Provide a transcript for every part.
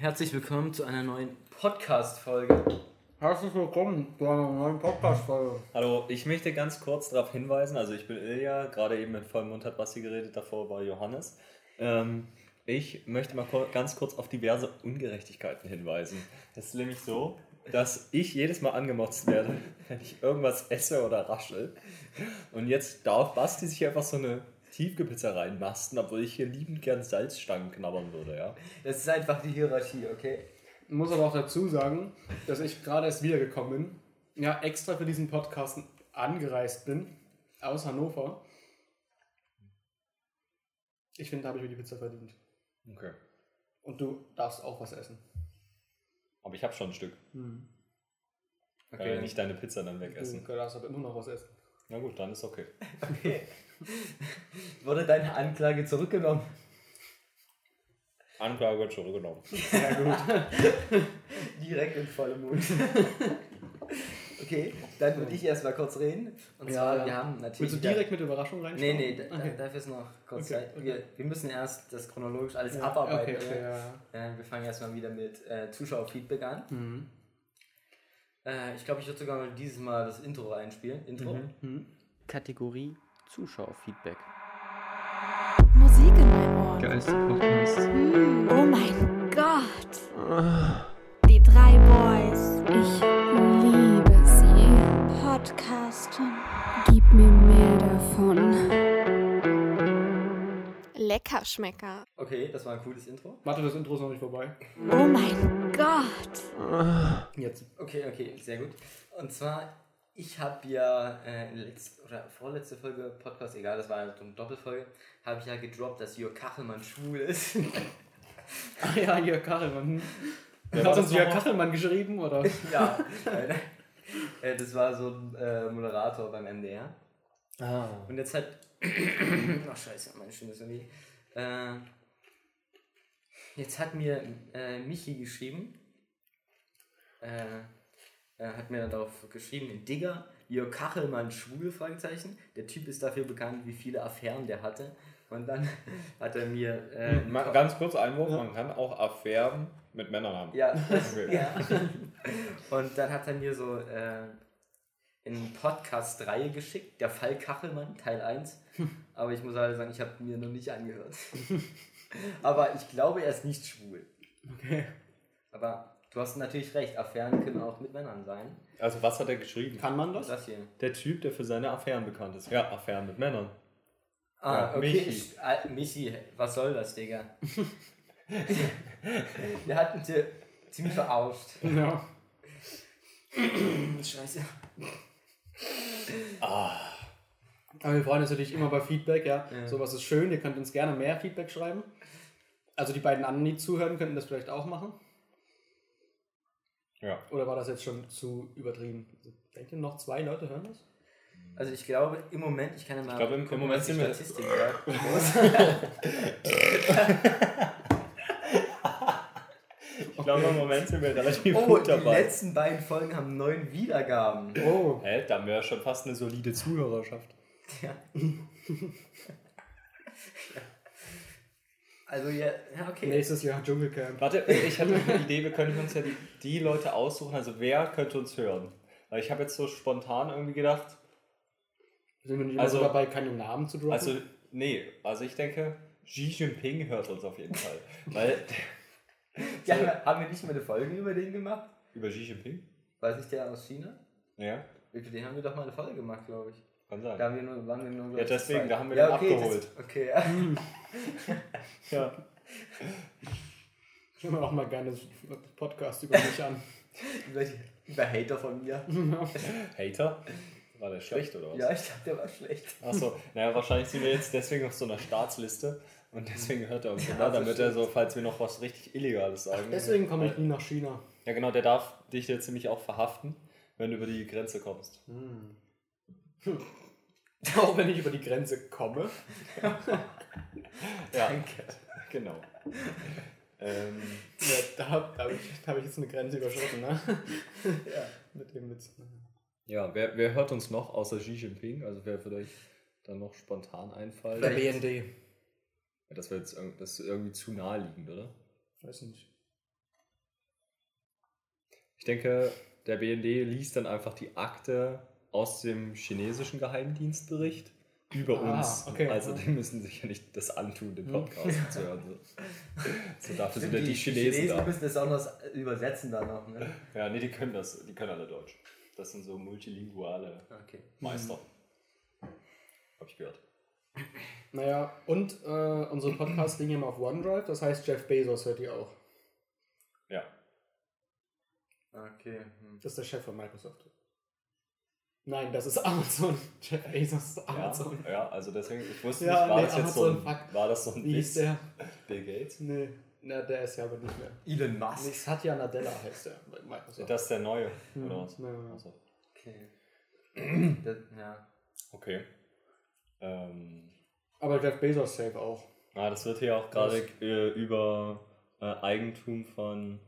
Herzlich willkommen zu einer neuen Podcast-Folge. Herzlich willkommen zu einer neuen Podcast-Folge. Hallo, ich möchte ganz kurz darauf hinweisen, also ich bin Ilja, gerade eben mit vollem Mund hat Basti geredet, davor war Johannes. Ähm, ich möchte mal ganz kurz auf diverse Ungerechtigkeiten hinweisen. Es ist nämlich so, dass ich jedes Mal angemotzt werde, wenn ich irgendwas esse oder raschel. Und jetzt darf Basti sich einfach so eine Tiefkühlpizza reinmasten, obwohl ich hier liebend gern Salzstangen knabbern würde, ja. Das ist einfach die Hierarchie, okay? Ich muss aber auch dazu sagen, dass ich gerade erst wiedergekommen bin. Ja, extra für diesen Podcast angereist bin. Aus Hannover. Ich finde, da habe ich mir die Pizza verdient. Okay. Und du darfst auch was essen. Aber ich habe schon ein Stück. Hm. Okay. Kann ja nicht deine Pizza dann wegessen. Du darfst aber immer noch was essen. Na gut, dann ist okay. Okay. Wurde deine Anklage zurückgenommen? Anklage wird zurückgenommen. Ja, gut. Direkt in vollem Mund. okay, dann würde ich erstmal kurz reden. Und Ja, zwar, ja. wir haben natürlich. Willst du direkt mit Überraschung rein? Nee, nee, da, Okay. da, dafür ist noch kurz Okay, Zeit. okay. Wir, wir müssen erst das chronologisch alles Ja, abarbeiten. Okay, okay, ja. ja. Äh, wir fangen erstmal wieder mit äh, Zuschauerfeedback an. Mhm. Äh, ich glaube, ich würde sogar mal dieses Mal das Intro einspielen. Intro. Mhm. Kategorie Zuschauerfeedback. Musik in meinen Ohren. Podcast. Mm, oh mein Gott. Die drei Boys. Ich liebe sie. Podcasten. Gib mir mehr davon. Leckerschmecker. Okay, das war ein cooles Intro. Warte, das Intro ist noch nicht vorbei. Oh mein Gott. Jetzt. Okay, okay, sehr gut. Und zwar, ich habe ja äh, in der letzten oder vorletzte Folge Podcast, egal, das war eine Doppelfolge, habe ich ja gedroppt, dass Jörg Kachelmann schwul ist. Ah ja, Jörg Kachelmann. Wer Hat uns Jörg? Kachelmann geschrieben, oder? ja, äh, das war so ein äh, Moderator beim MDR. Ah. Und jetzt hat. Ach, scheiße, meine Stimme ist irgendwie. Äh, jetzt hat mir äh, Michi geschrieben. Äh, er hat mir dann darauf geschrieben, Digger, Jörg Kachelmann schwul, Fragezeichen. Der Typ ist dafür bekannt, wie viele Affären der hatte. Und dann hat er mir. Äh, Ma- Ganz kurz Einwurf, man kann auch Affären mit Männern haben. ja, das, Okay. ja. Und dann hat er mir so äh, in Podcast 3 geschickt, der Fall Kachelmann, Teil 1. Aber ich muss halt sagen, ich habe mir noch nicht angehört. Aber ich glaube, er ist nicht schwul. Okay. Aber du hast natürlich recht, Affären können auch mit Männern sein. Also was hat er geschrieben? Kann man das? Das hier. Der Typ, der für seine Affären bekannt ist. Ja, Affären mit Männern. Ah, Ja, okay. Michi. Ich, äh, Michi, was soll das, Digga? Der hat uns hier ziemlich verarscht. Ja. Scheiße. Aber wir freuen uns natürlich immer bei Feedback, ja. Ja. Sowas ist schön. Ihr könnt uns gerne mehr Feedback schreiben. Also die beiden anderen, die zuhören, könnten das vielleicht auch machen. Ja. Oder war das jetzt schon zu übertrieben? Also, denkt ihr, noch zwei Leute hören das? Also ich glaube, im Moment, ich kann ja mal Ich glaube, im- im gucken, Moment die sind wir- Statistik sagt. Ich glaube, im Moment sind wir relativ Oh, gut die dabei. letzten beiden Folgen haben neun Wiedergaben. Oh. Hä, da haben wir ja schon fast eine solide Zuhörerschaft. Ja. Also ja, ja okay. Nächstes Jahr Dschungelcamp. Warte, ich hatte eine Idee, wir können uns ja die, die Leute aussuchen, also wer könnte uns hören? Weil ich habe jetzt so spontan irgendwie gedacht, Sind wir nicht immer Also- so dabei, keine Namen zu droppen? also, nee, also ich denke, Xi Jinping hört uns auf jeden Fall. Weil, Ja, haben wir nicht mal eine Folge über den gemacht? über Xi Jinping? Weiß ich, der aus China? Ja, Über den haben wir doch mal eine Folge gemacht, glaube ich. Kann Da sein. haben wir nur, waren wir nur Ja, deswegen, zwei. da haben wir ja, den okay, abgeholt. Das, okay, ja. Ja. Ich höre mir auch mal gerne Podcast über mich an. über, über Hater von mir. Hater? War der schlecht oder was? Ja, ich dachte, der war schlecht. Achso, naja, wahrscheinlich sind wir jetzt deswegen auf so einer Staatsliste und deswegen hört er uns Ja, genau, damit er so, falls wir noch was richtig Illegales sagen. Deswegen komme ich nie nach China. Ja, genau, der darf dich jetzt nämlich auch verhaften, wenn du über die Grenze kommst. Auch wenn ich über die Grenze komme. Ja, Danke. genau. ähm, Ja, da habe hab ich, hab ich jetzt eine Grenze überschritten, ne? Ja. Mit dem Witz. ja, wer, wer hört uns noch außer Xi Jinping? Also wer vielleicht dann noch spontan einfallen? Der BND. Ja, das wäre jetzt das ist irgendwie zu naheliegend, oder? Weiß nicht. Ich denke, der BND liest dann einfach die Akte aus dem chinesischen Geheimdienstbericht über Ah, uns. okay. Also die müssen sich ja nicht das antun, den Podcast zu hören. So, dafür sind ja Stimmt, die Chinesen da. müssen das auch noch übersetzen dann noch, ne? Ja, nee, die können das, die können alle Deutsch. Das sind so multilinguale Okay. Meister. Hab ich gehört. Naja, und äh, unsere Podcasts liegen immer auf OneDrive, das heißt, Jeff Bezos hört die auch. Ja. Okay. Hm. Das ist der Chef von Microsoft. Nein, das ist Amazon. Jeff Bezos ist Amazon. Ja, ja, also deswegen, ich wusste Ja, nicht, war nee, das jetzt so ein, war das so ein Wie hieß der? Bill Gates? Nee, na, der ist ja aber nicht mehr. Elon Nee, Musk. Satya Nadella heißt der bei Microsoft. Das ist der neue, Hm, oder was? ja, ja. Also, Okay. das, ja. okay. Ähm, Aber Jeff Bezos safe auch. ah, das wird hier auch gerade äh, über äh, Eigentum von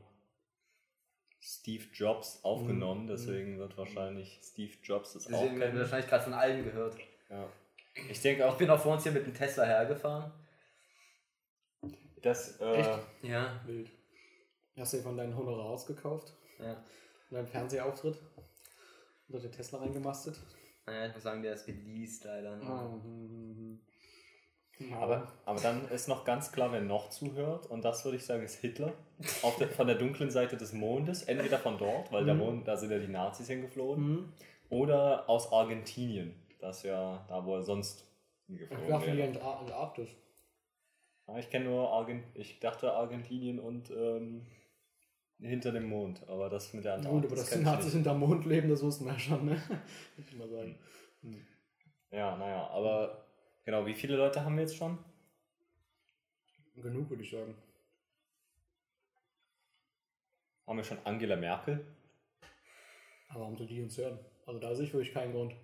Steve Jobs aufgenommen, deswegen wird wahrscheinlich Steve Jobs das auch Deswegen werden wir kennen. wahrscheinlich gerade von allen gehört. Ja. Ich denke auch, Ich bin auch vor uns hier mit dem Tesla hergefahren. dass äh, Echt? Ja. Wild. Hast du dir von deinen Honorars gekauft? ja. Und deinem Fernsehauftritt? Und dort den Tesla reingemastet? Naja, ich muss sagen, der ist geleased leider. Ne? Hm, hm, hm. Aber, aber dann ist noch ganz klar, wer noch zuhört, und das würde ich sagen, ist Hitler. Auf der, von der dunklen Seite des Mondes, entweder von dort, weil der Mhm. Mond, da sind ja die Nazis hingeflogen, Hm. oder aus Argentinien. Das ist ja da, wo er sonst Ich hingeflogen dachte, die wäre. in Ar- Antarktis. Ja, Ich kenne nur Argent ich dachte Argentinien und ähm, hinter dem Mond, aber das mit der Antarktis. Gut, aber dass die ich Nazis nicht. hinterm Mond leben, das wussten wir ja schon, ne? Ich mal sagen. Ja, naja, aber genau, wie viele Leute haben wir jetzt schon? Genug, würde ich sagen. Haben wir schon Angela Merkel? Aber warum soll die uns hören? Also da sehe ich wirklich keinen Grund,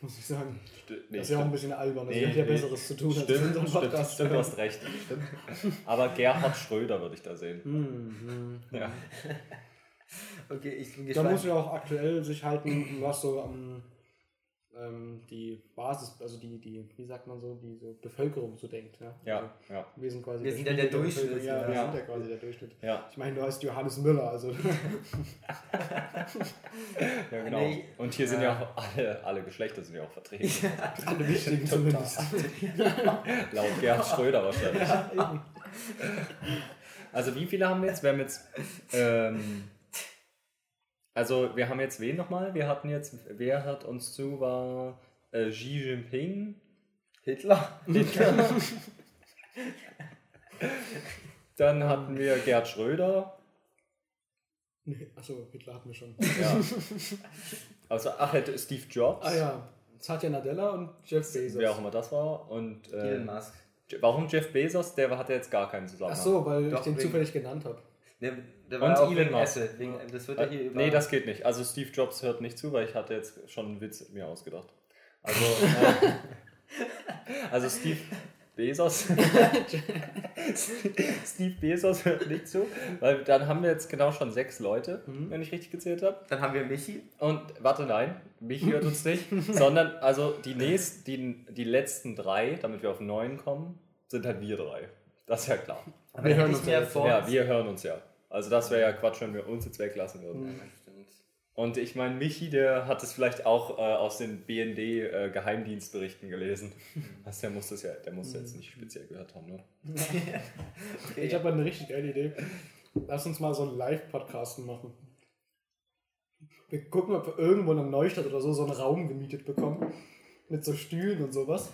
muss ich sagen. Sti- das ist ja auch ein bisschen albern. Das Nee, hat ja nee. Besseres zu tun, als Stimmt, unseren stimmt, Podcast stimmt, du hast recht. Stimmt. Aber Gerhard Schröder würde ich da sehen. Hm, hm. Ja. Okay, ich bin Da gespannt. muss ja auch aktuell sich halten, was so am ähm, die Basis, also die, die, wie sagt man so, die so Bevölkerung so denkt. Ja, Ja, Also, ja, wir sind quasi Wir sind ja der Spiegel Durchschnitt. Ja, wir ja. sind ja quasi der Durchschnitt. ja, Ich meine, du heißt Johannes Müller, also ja, genau. Nee. Und hier sind ja auch alle, alle Geschlechter sind ja auch vertreten. alle wichtigen zumindest. Laut Gerhard Schröder wahrscheinlich. Also wie viele haben wir jetzt? Wir haben jetzt, ähm, also wir haben jetzt wen nochmal? Wir hatten jetzt, wer hat uns zu, war äh, Xi Jinping. Hitler? Dann hatten wir Gerd Schröder. Nee, achso, Hitler hatten wir schon. Ja. Also, ach, hätte Steve Jobs. Ah ja, Satya Nadella und Jeff Bezos. Wer auch immer das war. Und äh, Elon Musk. Warum Jeff Bezos? Der hatte jetzt gar keinen Ach Zusammenhang. so, weil Doch, ich den wegen- zufällig genannt habe. Der, der Und auch Elon Musk. Apple. Wegen, das wird ja hier Äh, über... nee, das geht nicht. Also Steve Jobs hört nicht zu, weil ich hatte jetzt schon einen Witz mir ausgedacht. Also, äh, also Steve Bezos. Steve Bezos hört nicht zu, weil dann haben wir jetzt genau schon sechs Leute, Mhm. wenn ich richtig gezählt habe. Dann haben wir Michi. Und warte, nein, mich hört uns nicht, sondern also die nächsten, die, die letzten drei, damit wir auf neun kommen, sind halt wir drei. Das ist ja klar. Aber Wir hören uns ja vor. Ja, wir hören uns ja. Also das wäre ja Quatsch, wenn wir uns jetzt weglassen würden. Ja, stimmt. Und ich meine, Michi, der hat es vielleicht auch äh, aus den BND-Geheimdienstberichten gelesen. Also der muss das ja, der muss jetzt nicht speziell gehört haben, ne? Ich habe eine richtig geile Idee. Lass uns mal so einen Live-Podcast machen. Wir gucken, ob wir irgendwo in der Neustadt oder so so einen Raum gemietet bekommen. Mit so Stühlen und sowas.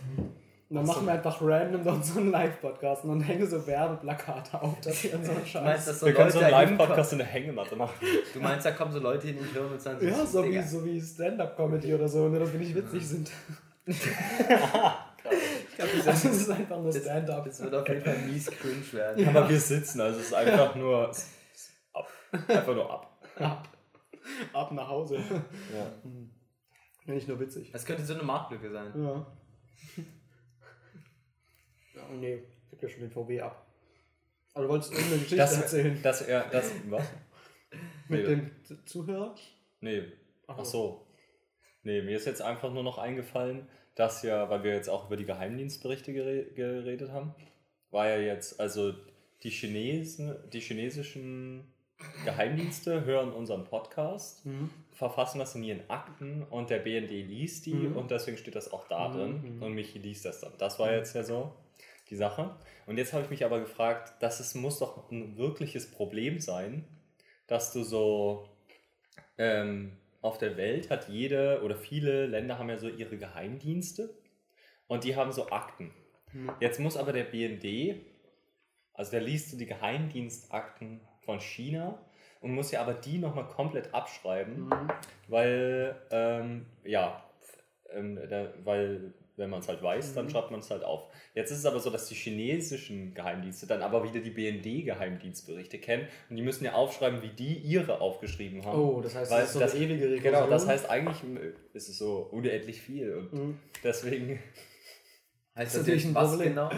Und dann machen wir einfach random dort so einen Live-Podcast und dann hängen so Werbeplakate auf, dass wir so einen meinst, Scheiß. dass so Wir können so einen? Live-Podcast in der Hängematte machen. Du meinst, da kommen so Leute hin und hören uns dann Ja, so wie, Digga, so wie Stand-Up-Comedy oder so, nur dass wir nicht witzig sind. ich glaub, die Das ist einfach nur Stand-Up. Das wird auf jeden Fall mies cringe werden. Aber wir sitzen, also es ist einfach nur ab. Einfach nur ab. Ab. Ab nach Hause. Ja. Ja, nicht nur witzig. Das könnte so eine Marktlücke sein. Ja. Ja nee, ich hab ja schon den VW ab. Aber du wolltest irgendeine Geschichte Das, erzählen. das, ja, das, was? Mit nee. dem Zuhörer? Nee, Ach ach so. Nee, mir ist jetzt einfach nur noch eingefallen, dass ja, weil wir jetzt auch über die Geheimdienstberichte gere geredet haben, war ja jetzt, also die Chinesen, die chinesischen Geheimdienste hören unseren Podcast, Mhm. verfassen das in ihren Akten und der BND liest die Mhm. und deswegen steht das auch da Mhm, drin mhm. und Michi liest das dann. Das war jetzt ja so die Sache. Und jetzt habe ich mich aber gefragt, das ist, muss doch ein wirkliches Problem sein, dass du so ähm, auf der Welt hat jede oder viele Länder haben ja so ihre Geheimdienste und die haben so Akten. Mhm. Jetzt muss aber der BND, also der liest so die Geheimdienstakten von China und muss ja aber die nochmal komplett abschreiben, Mhm. weil, ähm, ja, ähm, der, weil wenn man es halt weiß, dann Mhm. schreibt man es halt auf. Jetzt ist es aber so, dass die chinesischen Geheimdienste dann aber wieder die BND-Geheimdienstberichte kennen und die müssen ja aufschreiben, wie die ihre aufgeschrieben haben. Oh, das heißt, Weil das ist so das- eine ewige Rekursion. Genau, das heißt eigentlich äh, ist es so unendlich viel und Mhm. deswegen, Heißt das natürlich ein was Problem. genau?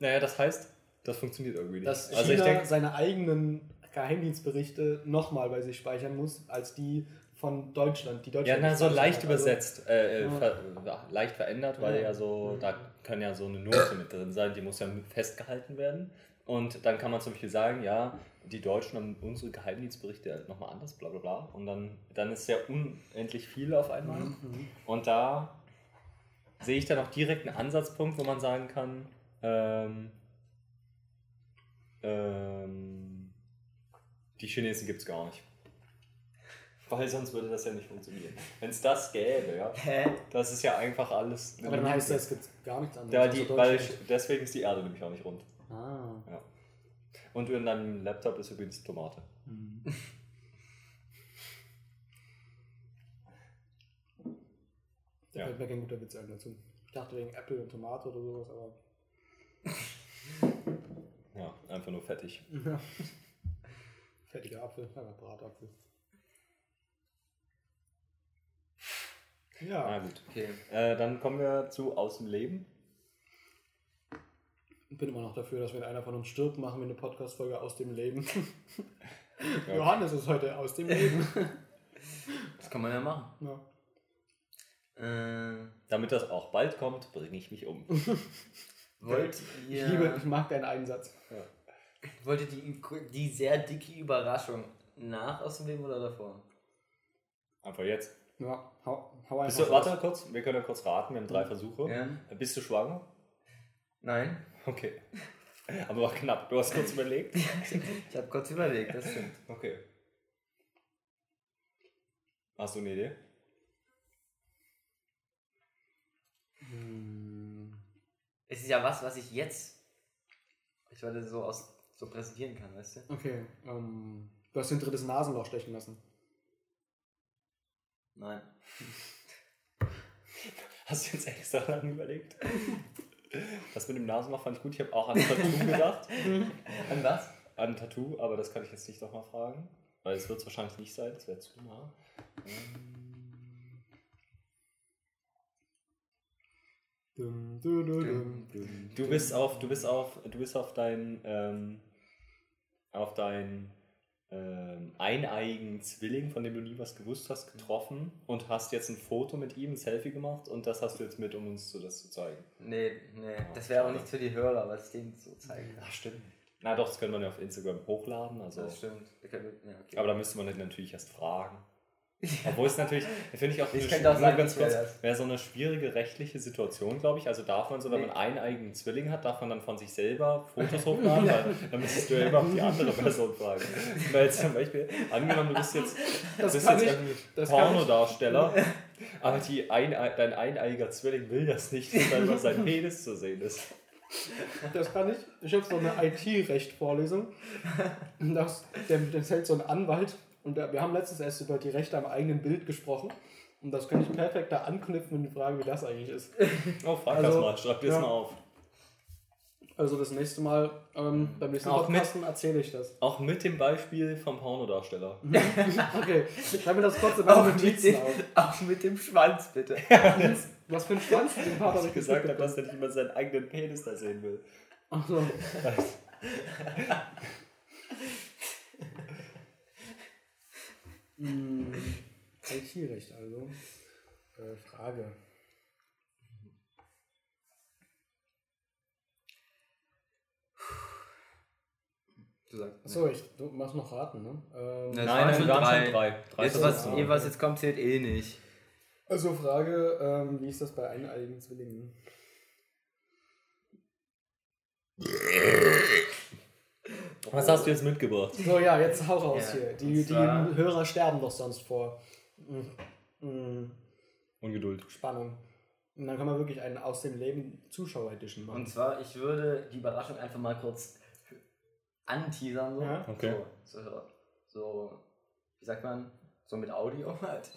naja, das heißt, das funktioniert irgendwie nicht. dass also China ich denke, seine eigenen Geheimdienstberichte nochmal bei sich speichern muss, als die von Deutschland. Die ja, Deutschland na, nicht so leicht hat. Also, übersetzt, äh, äh, Ja. ver, ja, leicht verändert, weil Ja. ja so, Mhm. da kann ja so eine Note mit drin sein, die muss ja festgehalten werden. Und dann kann man zum Beispiel sagen, ja, die Deutschen haben unsere Geheimdienstberichte nochmal anders, bla bla bla. Und dann, dann ist ja unendlich viel auf einmal. Mhm. Und da sehe ich dann auch direkt einen Ansatzpunkt, wo man sagen kann, ähm, ähm, die Chinesen gibt es gar nicht. Weil sonst würde das ja nicht funktionieren. Wenn es das gäbe, ja, Hä? das ist ja einfach alles. Aber dann heißt das, es gibt gar nichts anderes. ja, die, weil Deutschland. deswegen ist die Erde nämlich auch nicht rund. Ah. Und in deinem Laptop ist übrigens Tomate. Mhm. Da Ja. fällt mir kein guter Witz ein dazu. Ich dachte wegen Apple und Tomate oder sowas, aber. Ja, einfach nur fettig. Ja. Fertiger Apfel, ja, Bratapfel. Ja. Na gut. Okay. Äh, dann kommen wir zu Aus dem Leben. Ich bin immer noch dafür, dass wenn einer von uns stirbt, machen wir eine Podcast-Folge aus dem Leben. Ja. Johannes ist heute aus dem Leben. Das kann man ja machen. ja. Äh, Damit das auch bald kommt, bringe ich mich um. wollt Ich ihr, liebe, ich mag deinen Einsatz. wollt ihr die, die sehr dicke Überraschung nach aus dem Leben oder davor? Einfach jetzt. Ja, hau, hau einfach Bist du, warte kurz, wir können ja kurz raten, wir haben drei Versuche. Ja? Bist du schwanger? Nein? Okay. Aber war knapp, du hast kurz überlegt. Ich habe kurz überlegt, das stimmt. Okay. Hast du eine Idee? Hm. Es ist ja was, was ich jetzt, ich wollte so aus so präsentieren kann, weißt du? Okay, ähm, du hast ein drittes Nasenloch stechen lassen. Nein. Hast du jetzt extra lang überlegt? Das mit dem Nasenloch fand ich gut. Ich habe auch an ein Tattoo gedacht. An was? An ein Tattoo, aber das kann ich jetzt nicht nochmal fragen. Weil es wird es wahrscheinlich nicht sein, das wäre zu nah. Ähm. Du bist auf, du bist auf, du bist auf dein, ähm, auf dein ähm, eineigen Zwilling, von dem du nie was gewusst hast, getroffen und hast jetzt ein Foto mit ihm, ein Selfie gemacht und das hast du jetzt mit, um uns so das zu zeigen. Nee, nee. Das wäre auch nichts für die Hörer, was ich denen so zeigen kann. Ach, stimmt. Na doch, das könnte man ja auf Instagram hochladen. Also, Das stimmt. Ja, okay. aber da müsste man natürlich erst fragen. Obwohl es natürlich, finde ich auch, Ich nur sagen, ganz kurz, wäre so eine schwierige rechtliche Situation, glaube ich. Also darf man so, wenn Nee. man einen eigenen Zwilling hat, darf man dann von sich selber Fotos hochladen, weil dann müsstest du ja immer auf die andere Person fragen. Weil jetzt zum Beispiel, angenommen, du bist jetzt, Das bist jetzt ich- irgendwie Pornodarsteller, aber die ein, dein eineiger Zwilling will das nicht, immer sein Penis zu sehen ist. Das kann ich. Ich habe so eine IT-Recht-Vorlesung. Das, der, das hält so ein Anwalt. Und wir haben letztens erst über die Rechte am eigenen Bild gesprochen. Und das kann ich perfekt da anknüpfen und die Frage, wie das eigentlich ist. Oh, frag Also, das mal, schreib dir das ja. mal auf. Also das nächste Mal, ähm, beim nächsten Auch Podcasten erzähle ich das. Auch mit dem Beispiel vom Pornodarsteller. Okay, schreib mir das kurz in Auch mit, Notizen dem, auf. auch mit dem Schwanz, bitte. Was für ein Schwanz den Dass ich gesagt habe, dass er nicht immer seinen eigenen Penis da sehen will. Achso. Hm, IT-Recht also. Äh, Frage. Du sagst. Achso, ich, du machst noch raten, ne? Ähm, Ja, Nein, nein, schon drei. schon drei. drei Jetzt, was, ah, was jetzt kommt, zählt eh nicht. Also Frage, ähm, wie ist das bei eineiigen Zwillingen? Was hast du jetzt mitgebracht? So, ja, jetzt hau raus Ja, hier. Die, die Hörer sterben doch sonst vor mm, mm, Ungeduld. Spannung. Und dann kann man wirklich einen aus dem Leben Zuschauer-Edition machen. Und zwar, ich würde die Überraschung einfach mal kurz anteasern. So. Ja. Okay. So, so, so, wie sagt man, so mit Audio halt.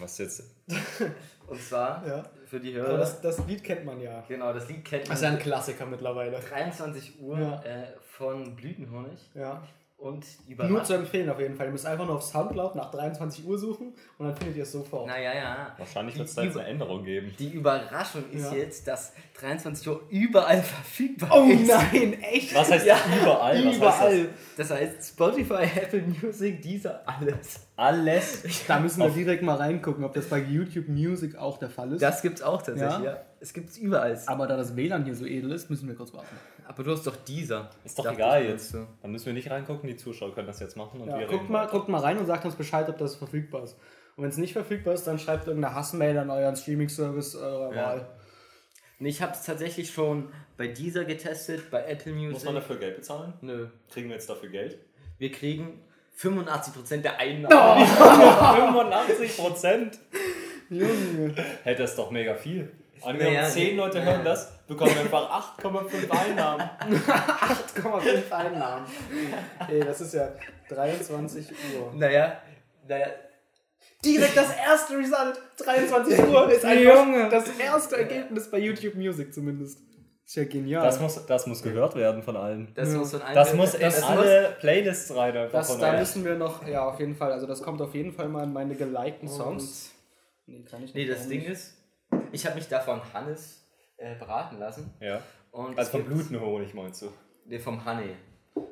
Was jetzt? Und zwar, Ja. für die Aber Hörer, das, das Lied kennt man ja. genau, das Lied kennt man. Das ist ja ein Klassiker mittlerweile. 23 Uhr Ja. äh, von Blütenhonig Ja. Und Nur zu empfehlen auf jeden Fall. Ihr müsst einfach nur auf Soundcloud nach 23 Uhr suchen und dann findet ihr es sofort. Naja, ja. Wahrscheinlich wird es da jetzt eine Änderung geben. Die Überraschung ist Ja. jetzt, dass 23 Uhr überall verfügbar Oh ist. nein, echt? Was heißt Ja, überall? Was heißt Überall. Das heißt Spotify, Apple Music, dieser alles. das? Alles. Da müssen wir direkt mal reingucken, ob das bei YouTube Music auch der Fall ist. Das gibt's auch tatsächlich, Ja? ja. Es gibt's überall. Aber da das WLAN hier so edel ist, müssen wir kurz warten. Aber du hast doch dieser. Ist doch egal jetzt. so. Dann müssen wir nicht reingucken, die Zuschauer können das jetzt machen und Ja, wir guckt, mal, guckt mal rein und sagt uns Bescheid, ob das verfügbar ist. Und wenn es nicht verfügbar ist, dann schreibt irgendeine Hassmail an euren Streaming-Service eurer Ja. Wahl. Ich habe es tatsächlich schon bei dieser getestet, bei Apple Music. Muss man dafür Geld bezahlen? Nö. Kriegen wir jetzt dafür Geld? Wir kriegen 85% der Oh! Einnahmen. 85 Prozent? Junge. Hey, das ist doch mega viel. Angenommen, Naja, 10 Leute ja. hören das, bekommen wir einfach 8,5 Einnahmen. 8,5 Einnahmen. Ey, das ist ja 23 Uhr. naja, naja. Direkt das erste Result. 23 Uhr ist einfach Junge. das erste Ergebnis bei YouTube Music zumindest. Ist ja genial. Das muss, das muss gehört werden von allen. Das Ja. muss von Das muss in das alle Playlists rein. Einfach das, von da euch. müssen wir noch, ja, auf jeden Fall. Also, das kommt auf jeden Fall mal in meine gelikten Und- Songs. Nee, kann ich Nee, nicht, das warum Ding nicht? ist, ich habe mich da von Hannes äh, beraten lassen. Ja. Und Also es von gibt- Blutenhonig meinst du? Nee, vom Honey.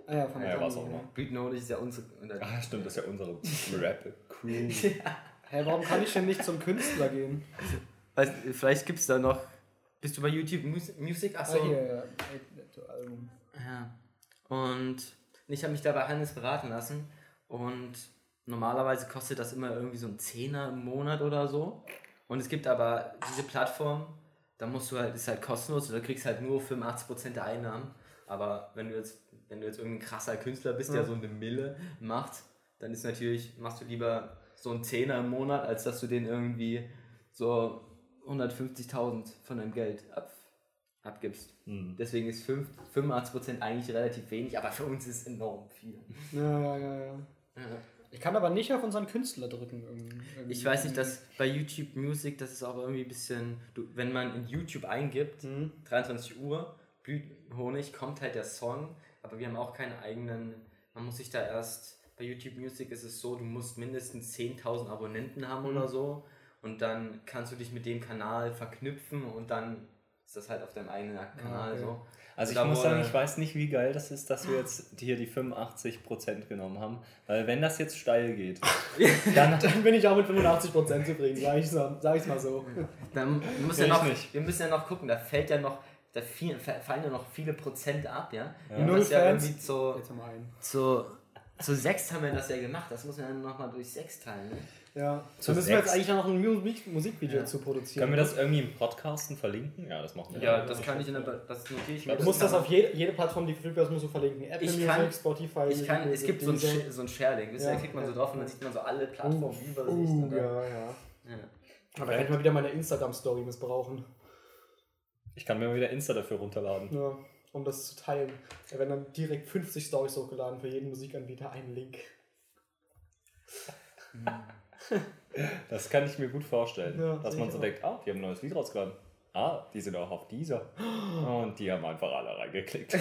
Ah, ja, von Ja, der was auch immer. Blütenhonig ist ja unsere. unser- Ah, stimmt, das ist ja unsere Rap-Crew. Hä, warum kann ich denn nicht zum Künstler gehen? Weiß, vielleicht gibt's da noch. Bist du bei YouTube Mus Music? Achso. Ah, hier, ja. Album. Ja. Und ich habe mich da bei Hannes beraten lassen. Und normalerweise kostet das immer irgendwie so ein Zehner im Monat oder so. Und es gibt aber diese Plattform, da musst du halt, ist halt kostenlos und da kriegst halt nur 85% der Einnahmen. Aber wenn du jetzt, wenn du jetzt irgendein krasser Künstler bist, der Ja. so eine Mille macht, dann ist natürlich, machst du lieber so einen Zehner im Monat, als dass du den irgendwie so 150.000 von deinem Geld ab, abgibst. Hm. Deswegen ist fünf- 85% eigentlich relativ wenig, aber für uns ist es enorm viel. Ja, ja, ja, ja. Ich kann aber nicht auf unseren Künstler drücken. irgendwie-. Ich weiß nicht, dass bei YouTube Music, das ist auch irgendwie ein bisschen, du, wenn man in YouTube eingibt, Mhm. 23 Uhr, Blütenhonig, kommt halt der Song, aber wir haben auch keine eigenen, man muss sich da erst, bei YouTube Music ist es so, du musst mindestens 10.000 Abonnenten haben Mhm. oder so und dann kannst du dich mit dem Kanal verknüpfen und dann ist das halt auf deinem eigenen Kanal okay. so. Also ich muss sagen, ich weiß nicht, wie geil das ist, dass wir jetzt hier die 85% genommen haben. Weil wenn das jetzt steil geht, dann... Dann bin ich auch mit 85% zufrieden, sag ich, so, sag ich's mal so. Dann muss ja noch, nicht. wir müssen ja noch gucken, da fällt ja noch, da viel, fallen ja noch viele Prozent ab, ja. Wir Null ja Fans. irgendwie zu, zu, zu sechs haben wir das ja gemacht, das muss man dann nochmal durch sechs teilen, ne? Ja. Zu Dann müssen wir jetzt sechs. eigentlich noch ein Musik Musikvideo Ja. zu produzieren. Können wir das irgendwie im Podcasten verlinken? Ja, das machen wir. Ja, das kann ich in der, das notiere ich mir. Du musst das auf jede, jede Plattform, die verfügbar ist, musst du verlinken. Apple Ich Music, kann- Spotify. ich kann, es gibt so ein, so ein ihr, Ja. da klickt man so drauf und dann sieht man so alle Plattformen Uh, Übersicht. uh, und dann- ja, ja. ja. Aber kann ich mal wieder meine Instagram-Story missbrauchen. Ich kann mir mal wieder Insta dafür runterladen. Ja, um das zu teilen. Da werden dann direkt 50 Stories hochgeladen, für jeden Musikanbieter einen Link. Das kann ich mir gut vorstellen. Ja, dass man so auch. denkt, ah, die haben ein neues Lied rausgeladen. Ah, die sind auch auf dieser. Und die haben einfach alle reingeklickt.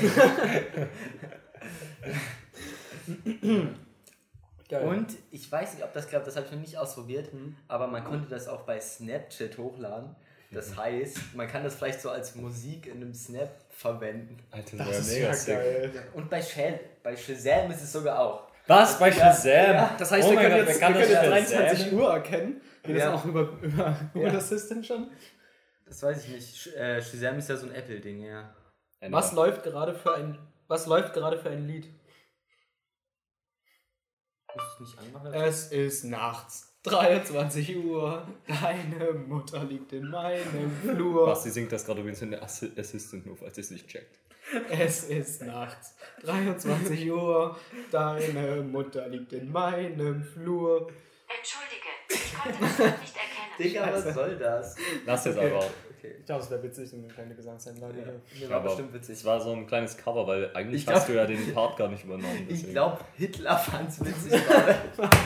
Geil. Und ich weiß nicht, ob das klappt, das habe ich noch nicht ausprobiert, Mhm. aber man konnte das auch bei Snapchat hochladen. Das heißt, man kann das vielleicht so als Musik in einem Snap verwenden. Alter, das wär ist mega ja sick. geil. Und bei, Shaz bei Shazam ist es sogar auch. Was? Bei Shazam? Das heißt, Oh wir können Gott, jetzt, wir können das jetzt Shazam? 23 Uhr erkennen. Geht das Ja. auch über, über Google Ja. Assistant schon? Das weiß ich nicht. Sh äh, Shazam ist ja so ein Apple-Ding, ja. Was läuft gerade für ein was läuft gerade für ein Lied? Muss ich nicht anmachen? Es ist nachts 23 Uhr. Deine Mutter liegt in meinem Flur. Basti singt das gerade übrigens in der Assi- Assistant nur, falls ihr es nicht checkt. Es ist nachts 23 Uhr. Deine Mutter liegt in meinem Flur. Entschuldige, ich konnte das Wort nicht erkennen. Digga, was soll das? Lass jetzt Okay. einfach. Okay. Ich glaube, es wäre witzig, so eine kleine Gesangseinlage hier. Mir war Aber bestimmt witzig. es war so ein kleines Cover, weil eigentlich Ich hast glaub- du ja den Part gar nicht übernommen. Ich deswegen. glaube, Hitler fand's witzig gerade. Danke.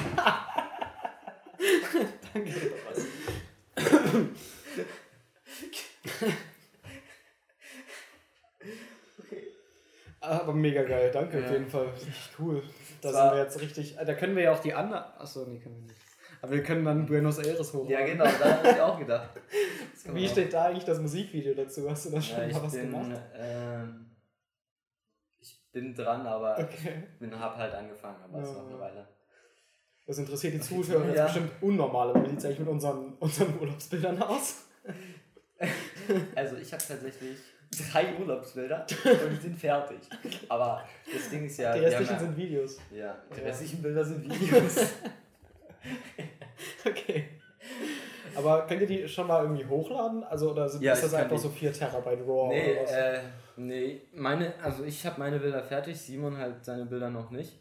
Aber mega geil, danke Ja. auf jeden Fall. Richtig cool. Da sind wir jetzt richtig. Da können wir ja auch die anderen. Achso, nee, können wir nicht. Aber wir können dann Buenos Aires hochladen. Ja, genau, da habe ich auch gedacht. Wie auch. steht da eigentlich das Musikvideo dazu? Hast du da schon Ja, ich mal was bin, gemacht? ähm, ich bin dran, aber Okay. ich bin, hab halt angefangen, aber es Ja. noch eine Weile. Das interessiert die Zuschauer jetzt Ja. bestimmt unnormal, aber wie sieht es eigentlich mit unseren, unseren Urlaubsbildern aus? Also ich habe tatsächlich drei Urlaubsbilder und die sind fertig. Aber das Ding ist ja... die restlichen haben sind Videos. ja, ja, die Ja. restlichen Bilder sind Videos. Okay. Aber könnt ihr die schon mal irgendwie hochladen? Also, oder sind, Ja, ist das einfach die- so 4 Terabyte RAW nee, oder was? äh, nee, meine, also ich habe meine Bilder fertig, Simon halt seine Bilder noch nicht.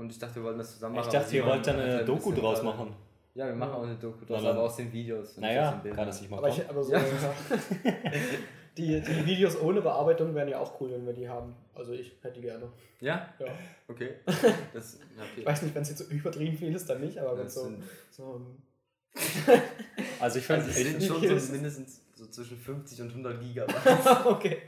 Und ich dachte, wir wollten das zusammen Ich machen. dachte, aber ihr wollt da hat eine halt ein Doku bisschen draus gerade- machen. Ja, wir machen auch eine Doku draus, dann. aber aus den Videos. und nicht aus Naja, kann das nicht mal aber, ich, aber so, Ja. die, die Videos ohne Bearbeitung wären ja auch cool, wenn wir die haben. Also ich hätte die gerne. Ja? Ja. Okay. Das, okay. Ich weiß nicht, wenn es jetzt so übertrieben viel ist, dann nicht, aber wenn es so, so ein Also ich finde, Also es sind ich, schon so mindestens so zwischen 50 und 100 Gigabyte. okay.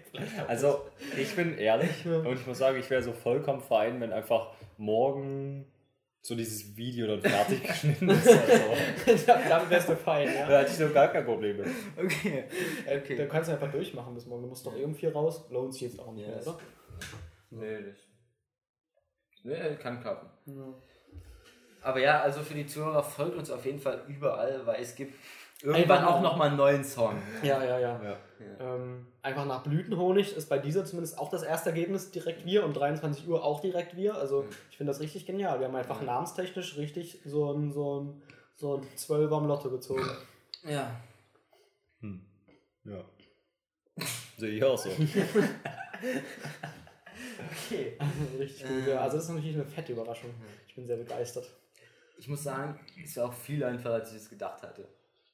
also ich bin ehrlich und ich muss sagen, ich wäre so vollkommen fein, wenn einfach morgen so dieses Video dann fertig geschnitten ist. Also, Damit wärst du fein, da ja. hatte ich so gar kein Problem mit. Okay. okay. Dann kannst du einfach durchmachen bis morgen. Du musst doch irgendwie raus. Lohnt sich jetzt auch nicht mehr, Yes. oder? Nee, nicht. Nee, kann klappen. Ja. Aber ja, also für die Zuhörer folgt uns auf jeden Fall überall, weil es gibt irgendwann Einfach auch noch- nochmal einen neuen Song. Ja, ja, ja. Ja. Ähm, einfach nach Blütenhonig ist bei dieser zumindest auch das erste Ergebnis direkt wir und 23 Uhr auch direkt wir. Also Mhm. ich finde das richtig genial. Wir haben einfach Ja. namenstechnisch richtig so ein, so ein, so ein 12er am Lotto gezogen. Ja. Hm. Ja. Sehe ich auch so. Okay. richtig gut. Ja. Also das ist natürlich eine fette Überraschung. Ich bin sehr begeistert. Ich muss sagen, es war auch viel einfacher, als ich es gedacht hatte.